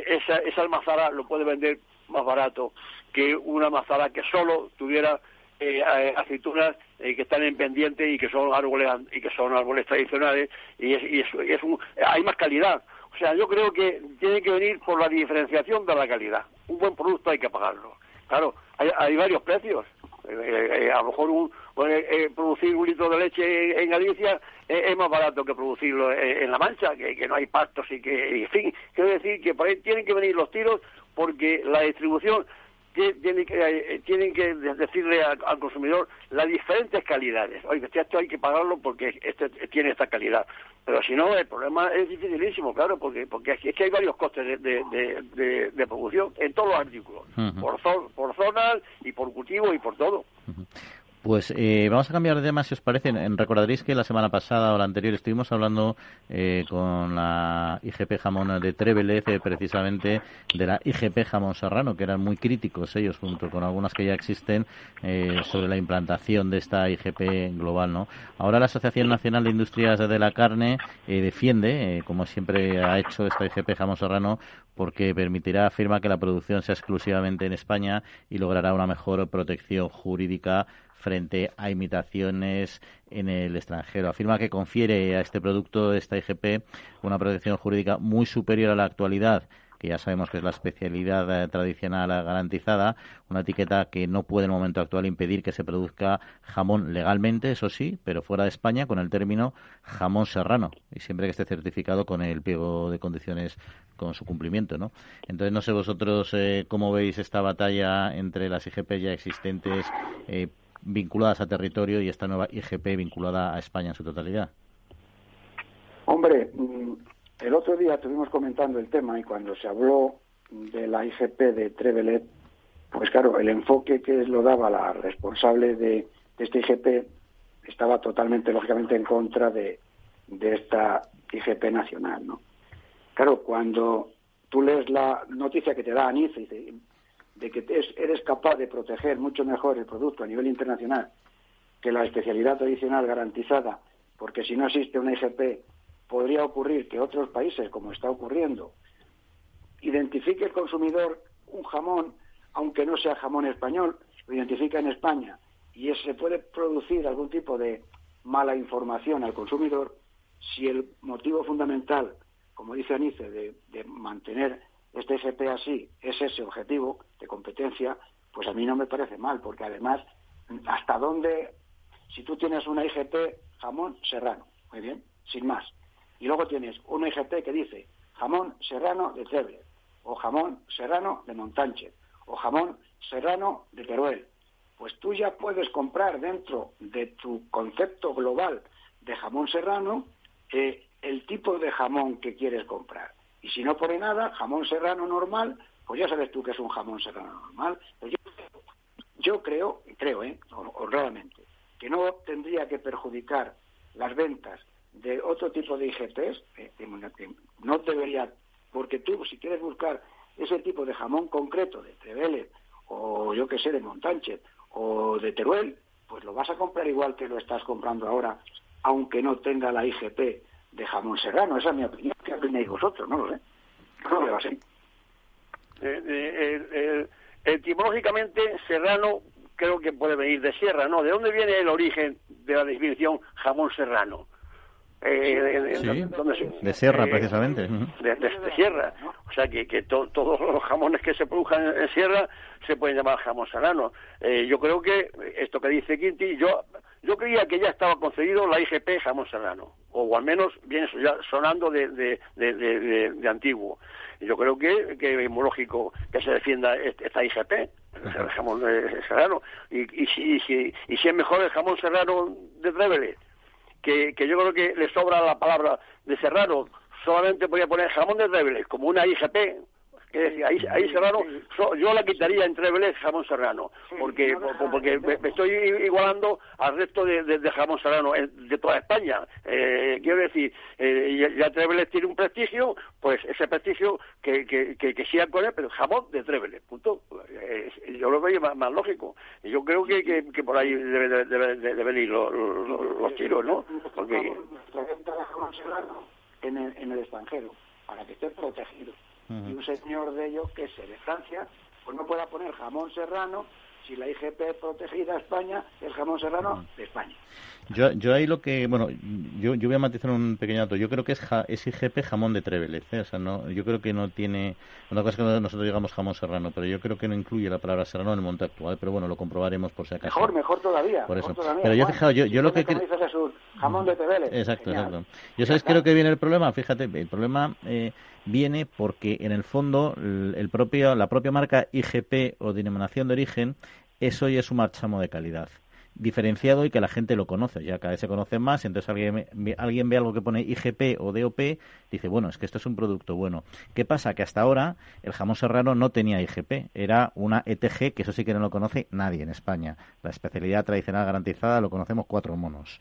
esa, esa almazara lo puede vender más barato que una almazara que solo tuviera eh, aceitunas eh, que están en pendiente y que son árboles y que son árboles tradicionales y, es, y, es, un, hay más calidad. O sea, yo creo que tiene que venir por la diferenciación de la calidad. Un buen producto hay que pagarlo. Claro, hay, hay varios precios. Eh, a lo mejor un, producir un litro de leche en, Galicia es más barato que producirlo en, La Mancha, que, que, no hay pastos y que, en fin, quiero decir que por ahí tienen que venir los tiros porque la distribución tienen que, eh, tienen que decirle al, consumidor las diferentes calidades. Oye, esto hay que pagarlo porque este tiene esta calidad. Pero si no, el problema es dificilísimo, claro, porque porque es que hay varios costes de, de, de, producción en todos los artículos, por, por zonas y por cultivo y por todo. Pues eh, vamos a cambiar de tema, si os parece. Recordaréis que la semana pasada o la anterior estuvimos hablando eh, con la IGP Jamón de Trevelez, eh, precisamente de la IGP Jamón Serrano, que eran muy críticos ellos, junto con algunas que ya existen, sobre la implantación de esta IGP global. ¿no? Ahora la Asociación Nacional de Industrias de la Carne defiende, como siempre ha hecho esta IGP Jamón Serrano, porque permitirá, afirma, que la producción sea exclusivamente en España y logrará una mejor protección jurídica frente a imitaciones en el extranjero. Afirma que confiere a este producto, esta IGP, una protección jurídica muy superior a la actualidad que ya sabemos que es la especialidad eh, tradicional garantizada, una etiqueta que no puede en el momento actual impedir que se produzca jamón legalmente, eso sí, pero fuera de España con el término jamón serrano y siempre que esté certificado con el pliego de condiciones con su cumplimiento, ¿no? Entonces no sé vosotros eh, cómo veis esta batalla entre las IGP ya existentes eh, vinculadas a territorio y esta nueva IGP vinculada a España en su totalidad? Hombre, mm, el otro día estuvimos comentando el tema y cuando se habló de la IGP de Trevelet, pues claro, el enfoque que lo daba la responsable de, esta IGP estaba totalmente, lógicamente, en contra de, de esta IGP nacional, ¿no? Claro, cuando tú lees la noticia que te da ANICE y dice, de que eres capaz de proteger mucho mejor el producto a nivel internacional que la especialidad tradicional garantizada, porque si no existe una IGP, podría ocurrir que otros países, como está ocurriendo, identifique el consumidor un jamón, aunque no sea jamón español, lo identifica en España, y se puede producir algún tipo de mala información al consumidor si el motivo fundamental, como dice Anice, de, de mantener este FP así es ese objetivo de competencia, pues a mí no me parece mal, porque además, ¿hasta dónde? Si tú tienes una IGP jamón serrano, muy bien, sin más, y luego tienes una IGP que dice jamón serrano de Tebre, o jamón serrano de Montánchez, o jamón serrano de Teruel, pues tú ya puedes comprar dentro de tu concepto global de jamón serrano eh, el tipo de jamón que quieres comprar. Y si no pone nada, jamón serrano normal, pues ya sabes tú que es un jamón serrano normal. Pues yo, creo, creo, ¿eh? honradamente, que no tendría que perjudicar las ventas de otro tipo de IGTs, eh, no debería, porque tú si quieres buscar ese tipo de jamón concreto de Trevele o yo que sé, de Montánchez o de Teruel, pues lo vas a comprar igual que lo estás comprando ahora, aunque no tenga la IGP de jamón serrano. Esa es mi opinión. ¿Qué opináis vosotros? No lo sé. No lo veo así. Eh, eh, etimológicamente, serrano creo que puede venir de sierra, ¿no? ¿De dónde viene el origen de la definición jamón serrano? Eh, de sierra, eh, precisamente. De, sierra. O sea, que, que todos los jamones que se produzcan en, sierra se pueden llamar jamón serrano. Eh, yo creo que esto que dice Quinti, yo yo creía que ya estaba concedido la IGP jamón serrano, o al menos viene sonando de, de, de, antiguo. yo creo que, que, es muy lógico que se defienda esta IGP, el jamón serrano. Y, y, si, si, y si es mejor el jamón serrano de Trevele, que, que yo creo que le sobra la palabra de serrano, solamente voy a poner jamón de Trevele como una IGP, ahí, ahí Serrano, yo la quitaría entre Vélez jamón serrano, porque porque me, estoy igualando al resto de, jamón serrano de toda España. Eh, quiero decir, eh, ya Treveles tiene un prestigio, pues ese prestigio que, que, que, sigan con él, pero jamón de Treveles, punto. Eh, yo lo veo más, lógico. Yo creo que, que, por ahí deben debe, ir los, los, tiros, ¿no? Porque... jamón serrano en el, en el extranjero, para que esté protegido y un señor de ellos que es de Francia, pues no pueda poner jamón serrano si la IGP protegida a España, el jamón serrano de España. Yo, yo ahí lo que, bueno, yo, yo voy a matizar un pequeño dato. Yo creo que es, es IGP jamón de Trevelez, ¿eh? o sea, no, yo creo que no tiene, una cosa es que nosotros digamos jamón serrano, pero yo creo que no incluye la palabra serrano en el monte actual, pero bueno, lo comprobaremos por si acaso. Mejor, mejor todavía. Por eso. Pero yo he fijado, yo, yo lo que... jamón de Trevelez. Exacto, exacto. Yo sabes, creo que viene el problema, fíjate, el problema eh, viene porque en el fondo el, propio, la propia marca IGP o denominación de origen, eso ya es un marchamo de calidad diferenciado y que la gente lo conoce. Ya cada vez se conoce más, entonces alguien, alguien ve algo que pone IGP o DOP, dice, bueno, es que esto es un producto bueno. ¿Qué pasa? Que hasta ahora el jamón serrano no tenía IGP, era una ETG, que eso sí que no lo conoce nadie en España. La especialidad tradicional garantizada lo conocemos cuatro monos.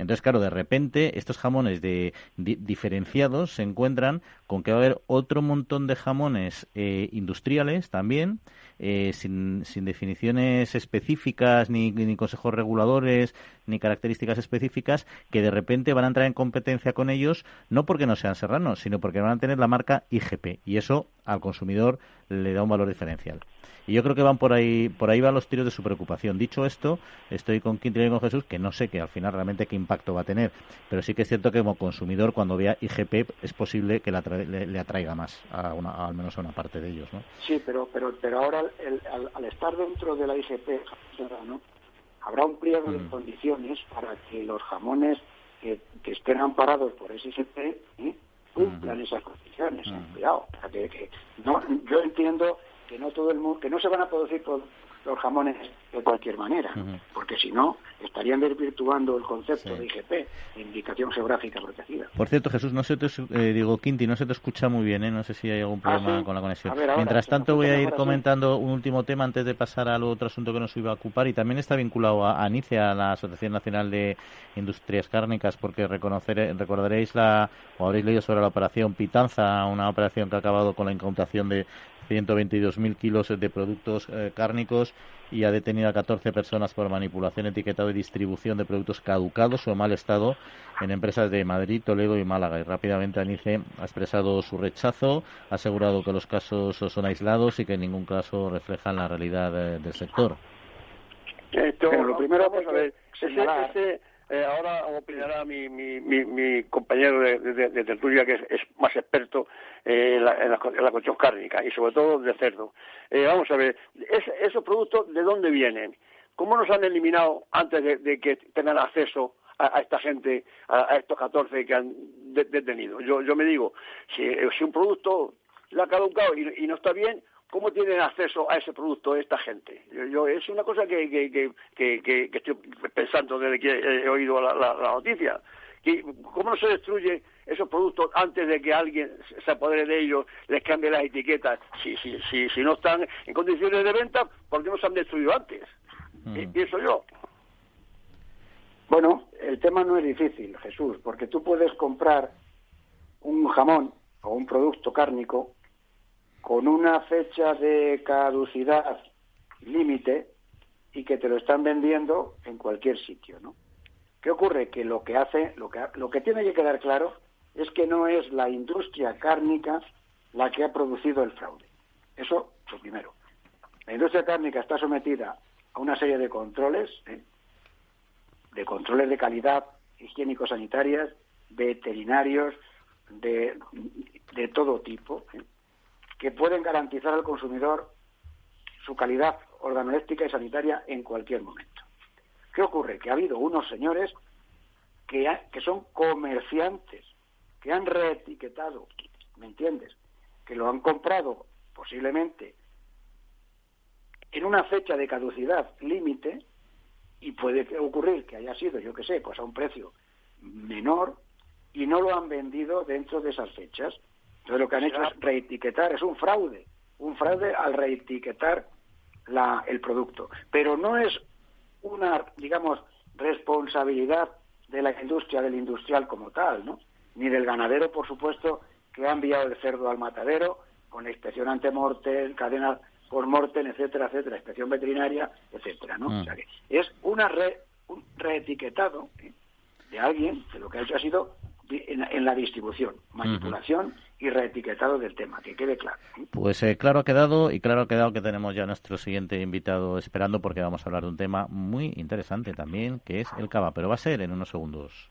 Entonces, claro, de repente estos jamones de, diferenciados se encuentran con que va a haber otro montón de jamones eh, industriales también, eh, sin, definiciones específicas, ni, ni, consejos reguladores, ni características específicas, que de repente van a entrar en competencia con ellos, no porque no sean serranos, sino porque van a tener la marca IGP. Y eso al consumidor le da un valor diferencial. Y yo creo que van por ahí, por ahí van los tiros de su preocupación. Dicho esto, estoy con Quintín y con Jesús, que no sé que al final realmente qué impacto va a tener, pero sí que es cierto que como consumidor, cuando vea IGP, es posible que le, atraiga más, a una, al menos a una parte de ellos, ¿no? Sí, pero, pero, pero ahora al, estar dentro de la IGP, ¿no? Habrá un pliego de mm. condiciones para que los jamones que, estén amparados por IGP ¿eh? cumplan esas condiciones. Cuidado, que, no, yo entiendo que no todo el mundo, que no se van a producir los jamones de cualquier manera, porque si no, estarían desvirtuando el concepto de IGP, Indicación Geográfica Protegida. Por cierto, Jesús, no se te, eh, digo, Quinti, no se te escucha muy bien, ¿eh? no sé si hay algún ah, problema con la conexión. Mientras tanto, voy a ir comentando un último tema antes de pasar al otro asunto que nos iba a ocupar, y también está vinculado a, a la Asociación Nacional de Industrias Cárnicas, porque reconocer, recordaréis la, o habréis leído sobre la operación Pitanza, una operación que ha acabado con la incautación de 122.000 kilos de productos eh, cárnicos y ha detenido a 14 personas por manipulación, etiquetado y distribución de productos caducados o en mal estado en empresas de Madrid, Toledo y Málaga. Y rápidamente ANICE ha expresado su rechazo, ha asegurado que los casos son aislados y que en ningún caso reflejan la realidad eh, del sector. lo primero, vamos a ver, ese, eh, ahora opinará mi, mi, mi, compañero de, tertulia, que es, más experto eh, en, la, en, la, cuestión cárnica y sobre todo de cerdo. Eh, vamos a ver, ¿esos productos de dónde vienen? ¿Cómo nos han eliminado antes de, que tengan acceso a, esta gente, a, estos 14 que han detenido? Yo, yo me digo, si, si un producto le ha caducado y no está bien, ¿Cómo tienen acceso a ese producto esta gente? Yo, es una cosa que, que, que, que, estoy pensando desde que he oído la, la, noticia. ¿Cómo no se destruye esos productos antes de que alguien se apodere de ellos, les cambie las etiquetas? Si, si, si, si no están en condiciones de venta, ¿por qué no se han destruido antes? Mm. Pienso yo. Bueno, el tema no es difícil, Jesús, porque tú puedes comprar un jamón o un producto cárnico con una fecha de caducidad límite y que te lo están vendiendo en cualquier sitio, ¿no? ¿Qué ocurre? Que lo que hace, lo que, lo que tiene que quedar claro es que no es la industria cárnica la que ha producido el fraude. Eso, lo primero. La industria cárnica está sometida a una serie de controles, ¿eh? de controles de calidad higiénico-sanitarias, veterinarios, de, de todo tipo, ¿eh? Que pueden garantizar al consumidor su calidad organoléptica y sanitaria en cualquier momento. ¿Qué ocurre? Que ha habido unos señores que, que son comerciantes, que han reetiquetado, ¿me entiendes? Que lo han comprado posiblemente en una fecha de caducidad límite y puede ocurrir que haya sido, yo qué sé, pues a un precio menor y no lo han vendido dentro de esas fechas. Entonces lo que han hecho es reetiquetar, es un fraude, un fraude al reetiquetar la, el producto. Pero no es una, digamos, responsabilidad de la industria, del industrial como tal, ¿no? Ni del ganadero, por supuesto, que ha enviado el cerdo al matadero con inspección ante morte, cadena por morte, etcétera, etcétera, inspección veterinaria, etcétera, ¿no? O sea que es una re, un reetiquetado ¿eh? de alguien que lo que ha hecho ha sido en, la distribución, manipulación y reetiquetado del tema, que quede claro. Pues eh, claro ha quedado y claro ha quedado que tenemos ya nuestro siguiente invitado esperando porque vamos a hablar de un tema muy interesante también, que es el cava, pero va a ser en unos segundos.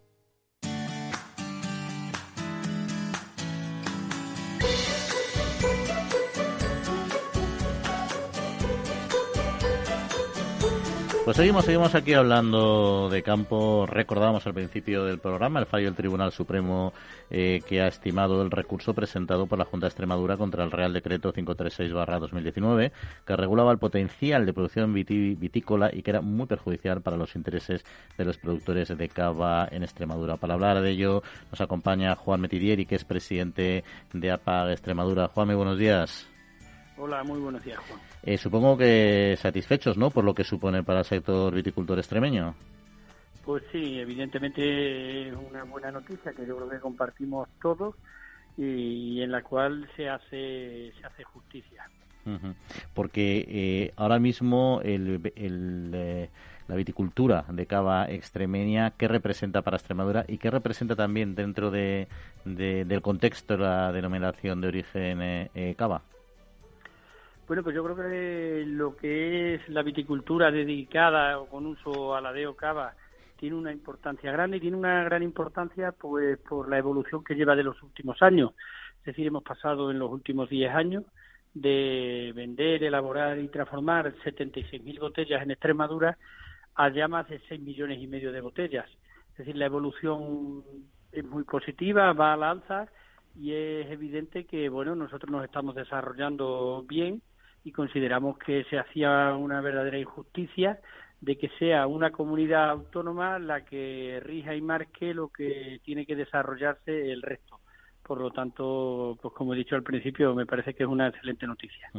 Pues seguimos, seguimos aquí hablando de campo. Recordamos al principio del programa el fallo del Tribunal Supremo eh, que ha estimado el recurso presentado por la Junta de Extremadura contra el Real Decreto 536-2019 que regulaba el potencial de producción vitícola y que era muy perjudicial para los intereses de los productores de cava en Extremadura. Para hablar de ello nos acompaña Juan Metidieri, que es presidente de APAG Extremadura. Juan, muy buenos días. Hola, muy buenos días, Juan. Eh, supongo que satisfechos, ¿no?, por lo que supone para el sector viticultor extremeño. Pues sí, evidentemente es una buena noticia que yo creo que compartimos todos y, en la cual se hace, se hace justicia. Porque eh, ahora mismo el, eh, la viticultura de cava extremeña, ¿qué representa para Extremadura y qué representa también dentro de, del contexto de la denominación de origen cava? Bueno, pues yo creo que lo que es la viticultura dedicada o con uso a la de cava tiene una importancia grande y tiene una gran importancia pues por la evolución que lleva de los últimos años. Es decir, hemos pasado en los últimos 10 años de vender, elaborar y transformar 76.000 botellas en Extremadura a ya más de 6 millones y medio de botellas. Es decir, la evolución es muy positiva, va a la alza y es evidente que bueno nosotros nos estamos desarrollando bien y consideramos que se hacía una verdadera injusticia de que sea una comunidad autónoma la que rija y marque lo que tiene que desarrollarse el resto. Por lo tanto, pues como he dicho al principio, me parece que es una excelente noticia.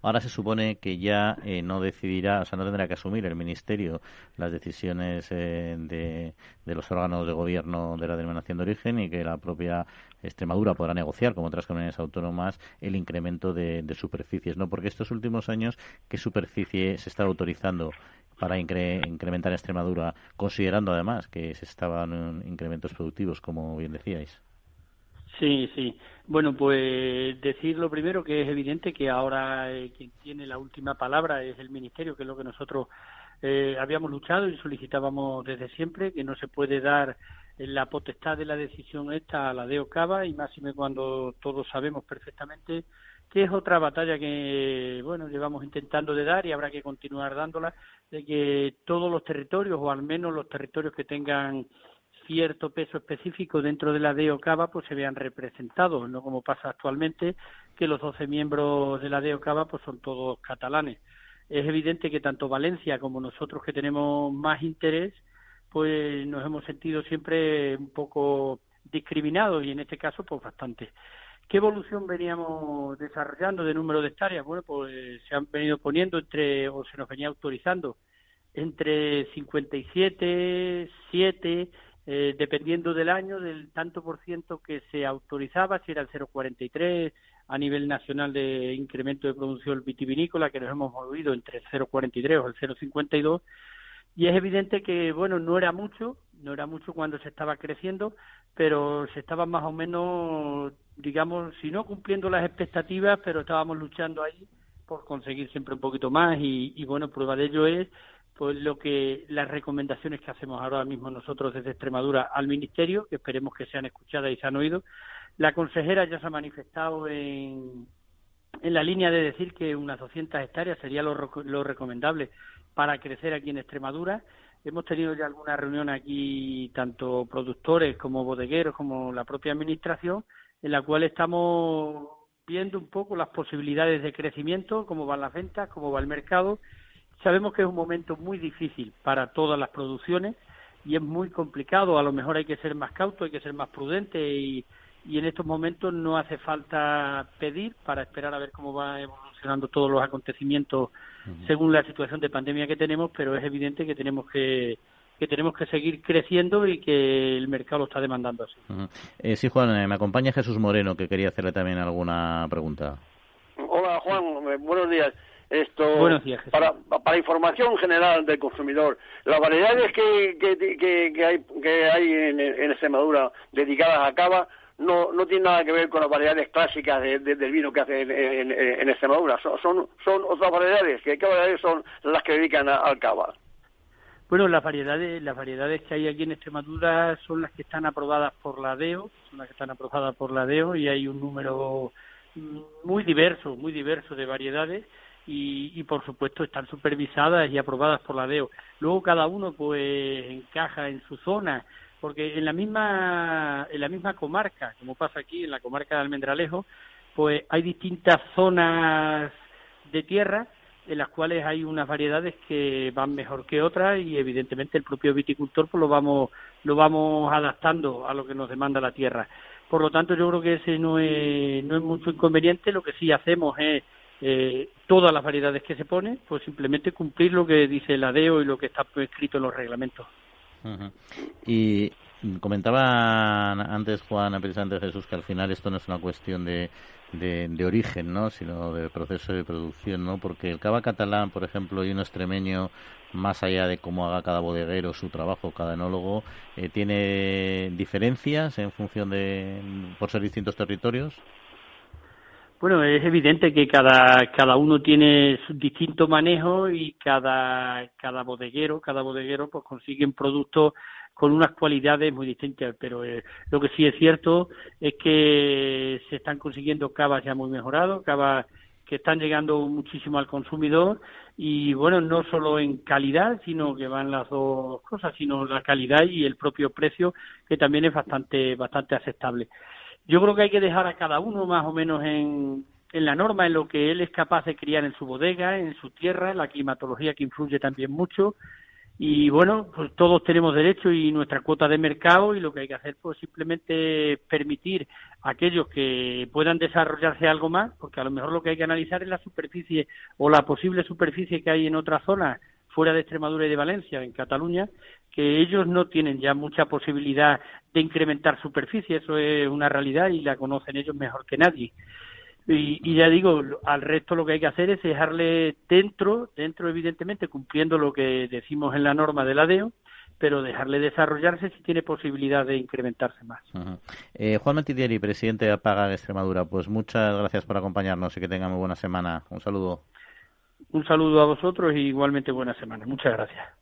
Ahora se supone que ya eh, no decidirá, o sea, no tendrá que asumir el Ministerio las decisiones eh, de, de, los órganos de gobierno de la denominación de origen y que la propia Extremadura podrá negociar, como otras comunidades autónomas, el incremento de, superficies, ¿no? Porque estos últimos años, ¿qué superficie se está autorizando para incrementar en Extremadura, considerando además que se estaban incrementos productivos, como bien decíais? Sí, sí. Bueno, pues decir lo primero que es evidente que ahora eh, quien tiene la última palabra es el Ministerio, que es lo que nosotros eh, habíamos luchado y solicitábamos desde siempre, que no se puede dar la potestad de la decisión esta a la de Ocava y máxime cuando todos sabemos perfectamente que es otra batalla que bueno llevamos intentando de dar y habrá que continuar dándola de que todos los territorios o al menos los territorios que tengan cierto peso específico dentro de la DEOCAVA pues se vean representados, no como pasa actualmente que los 12 miembros de la DEOCAVA pues son todos catalanes. Es evidente que tanto Valencia como nosotros que tenemos más interés pues nos hemos sentido siempre un poco discriminados y en este caso pues bastante. ¿Qué evolución veníamos desarrollando de número de hectáreas? Bueno, pues se han venido poniendo entre, o se nos venía autorizando entre 57, 7, eh, dependiendo del año, del tanto por ciento que se autorizaba, si era el 0,43 a nivel nacional de incremento de producción vitivinícola, que nos hemos movido entre el 0,43 o el 0,52, y es evidente que, bueno, no era mucho, no era mucho cuando se estaba creciendo, pero se estaba más o menos, digamos, si no cumpliendo las expectativas, pero estábamos luchando ahí por conseguir siempre un poquito más y, y bueno, prueba de ello es pues lo que las recomendaciones que hacemos ahora mismo nosotros desde Extremadura al Ministerio, que esperemos que sean escuchadas y se han oído. La consejera ya se ha manifestado en, en la línea de decir que unas 200 hectáreas sería lo, lo recomendable para crecer aquí en Extremadura. Hemos tenido ya alguna reunión aquí, tanto productores como bodegueros, como la propia administración, en la cual estamos viendo un poco las posibilidades de crecimiento, cómo van las ventas, cómo va el mercado Sabemos que es un momento muy difícil para todas las producciones y es muy complicado. A lo mejor hay que ser más cauto, hay que ser más prudente y, y en estos momentos no hace falta pedir para esperar a ver cómo va evolucionando todos los acontecimientos según la situación de pandemia que tenemos, pero es evidente que tenemos que que tenemos que seguir creciendo y que el mercado lo está demandando así. Eh, sí, Juan, eh, me acompaña Jesús Moreno, que quería hacerle también alguna pregunta. Hola, Juan, eh, buenos días. Esto, para, para información general del consumidor, las variedades que, que, que, hay, que hay en, en, Extremadura dedicadas a cava no, no tienen nada que ver con las variedades clásicas del vino que hace en, en, Extremadura. Son, son, otras variedades. ¿Qué, variedades son las que dedican al cava? Bueno, las variedades, las variedades que hay aquí en Extremadura son las que están aprobadas por la DEO, son las que están aprobadas por la DEO y hay un número muy diverso, muy diverso de variedades y, y, por supuesto están supervisadas y aprobadas por la DEO. Luego cada uno pues encaja en su zona, porque en la misma en la misma comarca, como pasa aquí en la comarca de Almendralejo, pues hay distintas zonas de tierra en las cuales hay unas variedades que van mejor que otras y evidentemente el propio viticultor pues lo vamos lo vamos adaptando a lo que nos demanda la tierra. Por lo tanto, yo creo que ese no es, no es mucho inconveniente. Lo que sí hacemos es eh, todas las variedades que se pone, pues simplemente cumplir lo que dice el ADEO y lo que está escrito en los reglamentos. Y comentaba antes Juan, precisamente Jesús, que al final esto no es una cuestión de, de, origen, ¿no? sino de proceso de producción, ¿no? porque el cava catalán, por ejemplo, y un extremeño, más allá de cómo haga cada bodeguero su trabajo, cada enólogo, eh, ¿tiene diferencias en función de, por ser distintos territorios? Bueno, es evidente que cada, cada uno tiene su distinto manejo y cada, cada bodeguero, cada bodeguero pues consigue un producto con unas cualidades muy distintas, pero eh, lo que sí es cierto es que se están consiguiendo cavas ya muy mejorados, cavas que están llegando muchísimo al consumidor y bueno, no solo en calidad, sino que van las dos cosas, sino la calidad y el propio precio que también es bastante bastante aceptable. Yo creo que hay que dejar a cada uno más o menos en, en la norma, en lo que él es capaz de criar en su bodega, en su tierra, la climatología que influye también mucho. Y bueno, pues todos tenemos derecho y nuestra cuota de mercado y lo que hay que hacer pues simplemente permitir a aquellos que puedan desarrollarse algo más, porque a lo mejor lo que hay que analizar es la superficie o la posible superficie que hay en otras zonas fuera de Extremadura y de Valencia, en Cataluña, que ellos no tienen ya mucha posibilidad de incrementar superficie, eso es una realidad y la conocen ellos mejor que nadie. Y, ya digo, al resto lo que hay que hacer es dejarle dentro, dentro evidentemente cumpliendo lo que decimos en la norma del ADEO, pero dejarle desarrollarse si tiene posibilidad de incrementarse más. eh, Juan Mentidieri, presidente de APAGA de Extremadura, pues muchas gracias por acompañarnos y que tenga muy buena semana. Un saludo. Un saludo a vosotros y igualmente buena semana. Muchas gracias.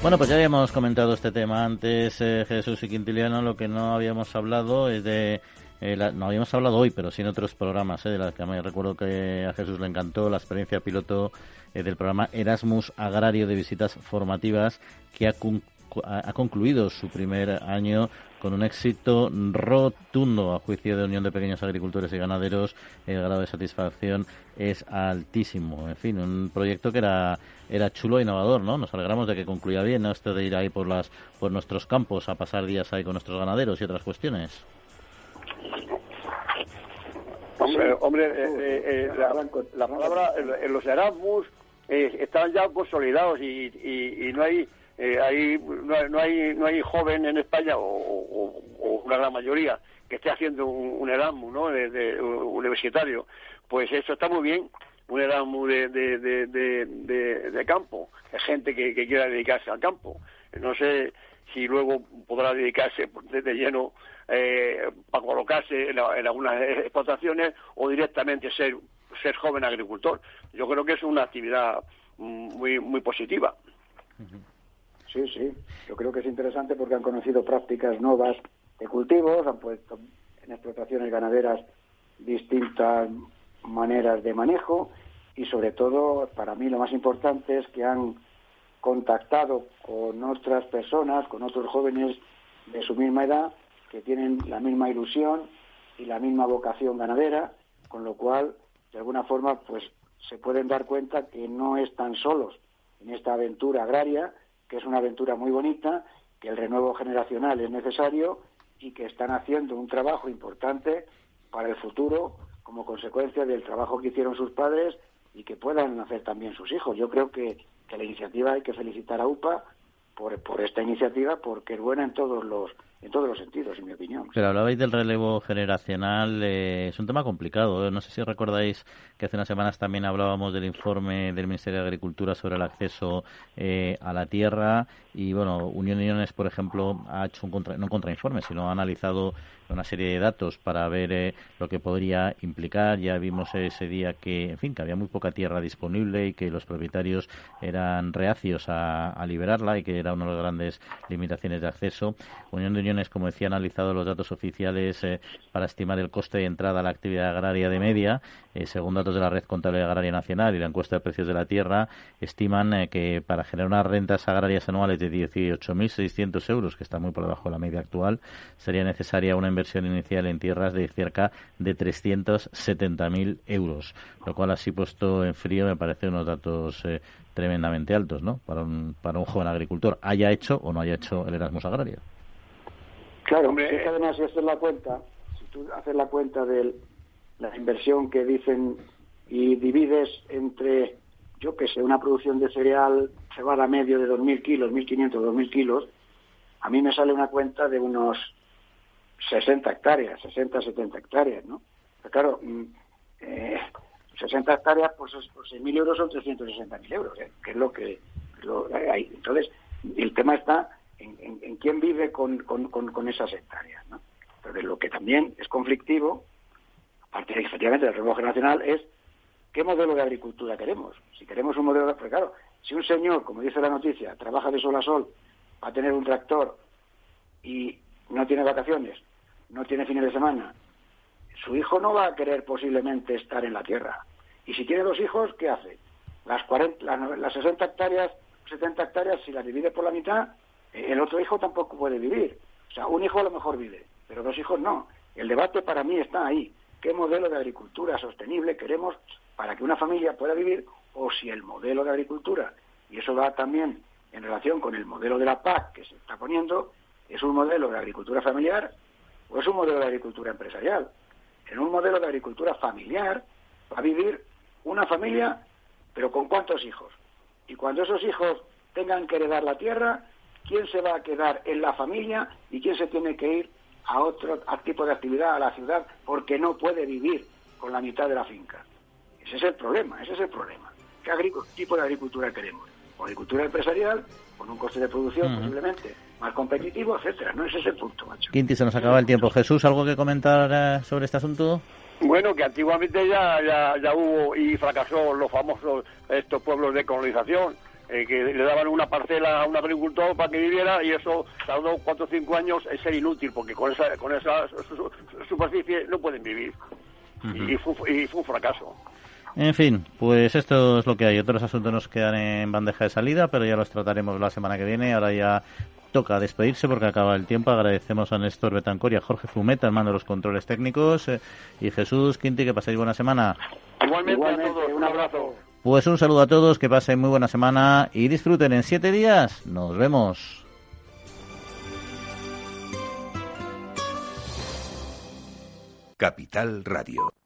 Bueno, pues ya habíamos comentado este tema antes, eh, Jesús y Quintiliano. Lo que no habíamos hablado es de. Eh, no habíamos hablado hoy, pero sí en otros programas, eh, de las que me recuerdo que a Jesús le encantó la experiencia piloto del programa Erasmus Agrario de Visitas Formativas, que ha, ha concluido su primer año con un éxito rotundo a juicio de Unión de Pequeños Agricultores y Ganaderos. El grado de satisfacción es altísimo. En fin, un proyecto que era, era chulo e innovador, ¿no? Nos alegramos de que concluya bien, ¿no? Esto de ir ahí por, las, por nuestros campos a pasar días ahí con nuestros ganaderos y otras cuestiones. Hombre, hombre eh, eh, eh, la, palabra, en los Erasmus están ya consolidados y, no hay eh, ahí no, hay no hay joven en España o, una gran mayoría que esté haciendo un, Erasmus ¿no? de, universitario pues eso está muy bien un Erasmus de, de, de, campo es gente que, quiera dedicarse al campo. No sé si luego podrá dedicarse de lleno eh, para colocarse en, algunas explotaciones o directamente ser ser joven agricultor. Yo creo que es una actividad muy muy positiva. Sí, sí. Yo creo que es interesante porque han conocido prácticas nuevas de cultivos, han puesto en explotaciones ganaderas distintas maneras de manejo y sobre todo, para mí lo más importante es que han contactado con otras personas, con otros jóvenes de su misma edad, que tienen la misma ilusión y la misma vocación ganadera, con lo cual, de alguna forma, pues se pueden dar cuenta que no están solos en esta aventura agraria, que es una aventura muy bonita, que el renuevo generacional es necesario y que están haciendo un trabajo importante para el futuro como consecuencia del trabajo que hicieron sus padres y que puedan hacer también sus hijos. Yo creo que, que la iniciativa hay que felicitar a UPA por, por esta iniciativa porque es buena en todos los en todos los sentidos, en mi opinión. Pero hablabais del relevo generacional, eh, es un tema complicado. ¿eh? No sé si recordáis que hace unas semanas también hablábamos del informe del Ministerio de Agricultura sobre el acceso eh, a la tierra y, bueno, Unión Uniones, por ejemplo, ha hecho un contra, no un contrainforme, sino ha analizado una serie de datos para ver lo que podría implicar. Ya vimos ese día que, en fin, que había muy poca tierra disponible y que los propietarios eran reacios a, a liberarla y que era una de las grandes limitaciones de acceso. Unión de como decía, ha analizado los datos oficiales eh, para estimar el coste de entrada a la actividad agraria de media. Eh, según datos de la Red Contable Agraria Nacional y la encuesta de precios de la tierra, estiman eh, que para generar unas rentas agrarias anuales de 18.600 euros, que está muy por debajo de la media actual, sería necesaria una inversión inicial en tierras de cerca de 370.000 euros, lo cual así puesto en frío me parece unos datos tremendamente altos, ¿no? Para un, para un joven agricultor, haya hecho o no haya hecho el Erasmus agrario. Claro, hombre, es que además si haces la cuenta, si tú haces la cuenta de la inversión que dicen y divides entre, yo qué sé, una producción de cereal cebada medio de 2.000 kilos, 1.500, 2.000 kilos, a mí me sale una cuenta de unos 60 hectáreas, 60, 70 hectáreas, ¿no? Pero claro, 60 mm, eh, hectáreas, pues, por 6.000 euros son 360.000 euros, ¿eh? que es lo que lo, hay. Entonces, el tema está en, quién vive con, con, esas hectáreas. ¿no? Pero lo que también es conflictivo, aparte efectivamente del reloj nacional, es qué modelo de agricultura queremos. Si queremos un modelo de... Porque claro, si un señor, como dice la noticia, trabaja de sol a sol, va a tener un tractor y no tiene vacaciones, no tiene fines de semana, su hijo no va a querer posiblemente estar en la tierra. Y si tiene dos hijos, ¿qué hace? Las, 40, las, las 60 hectáreas, 70 hectáreas, si las divide por la mitad, el otro hijo tampoco puede vivir. O sea, un hijo a lo mejor vive, pero dos hijos no. El debate para mí está ahí. ¿Qué modelo de agricultura sostenible queremos para que una familia pueda vivir? O si el modelo de agricultura, y eso va también en relación con el modelo de la PAC que se está poniendo, es un modelo de agricultura familiar o es un modelo de agricultura empresarial. En un modelo de agricultura familiar va a vivir una familia, pero ¿con cuántos hijos? Y cuando esos hijos tengan que heredar la tierra, quién se va a quedar en la familia y quién se tiene que ir a otro tipo de actividad, a la ciudad, porque no puede vivir con la mitad de la finca. Ese es el problema, ese es el problema. ¿Qué tipo de agricultura queremos? ¿O agricultura empresarial, con un coste de producción posiblemente más competitivo, etcétera? No ese es el punto, macho. Quinti, se nos acaba el tiempo. Jesús, ¿algo que comentar eh, sobre este asunto? Bueno, que antiguamente ya, ya, ya hubo y fracasó los famosos estos pueblos de colonización, eh, que le daban una parcela a un agricultor para que viviera y eso tardó cuatro o cinco años en ser inútil porque con esa, con esa superficie no pueden vivir. y, fue, y fue un fracaso. En fin, pues esto es lo que hay. Otros asuntos nos quedan en bandeja de salida, pero ya los trataremos la semana que viene. Ahora ya toca despedirse porque acaba el tiempo. Agradecemos a Néstor Betancor y a Jorge Fumeta, hermano de los controles técnicos. Eh, y Jesús Quinti, que paséis buena semana. Igualmente, a todos, un abrazo. Pues un saludo a todos, que pasen muy buena semana y disfruten en siete días. Nos vemos. Capital Radio.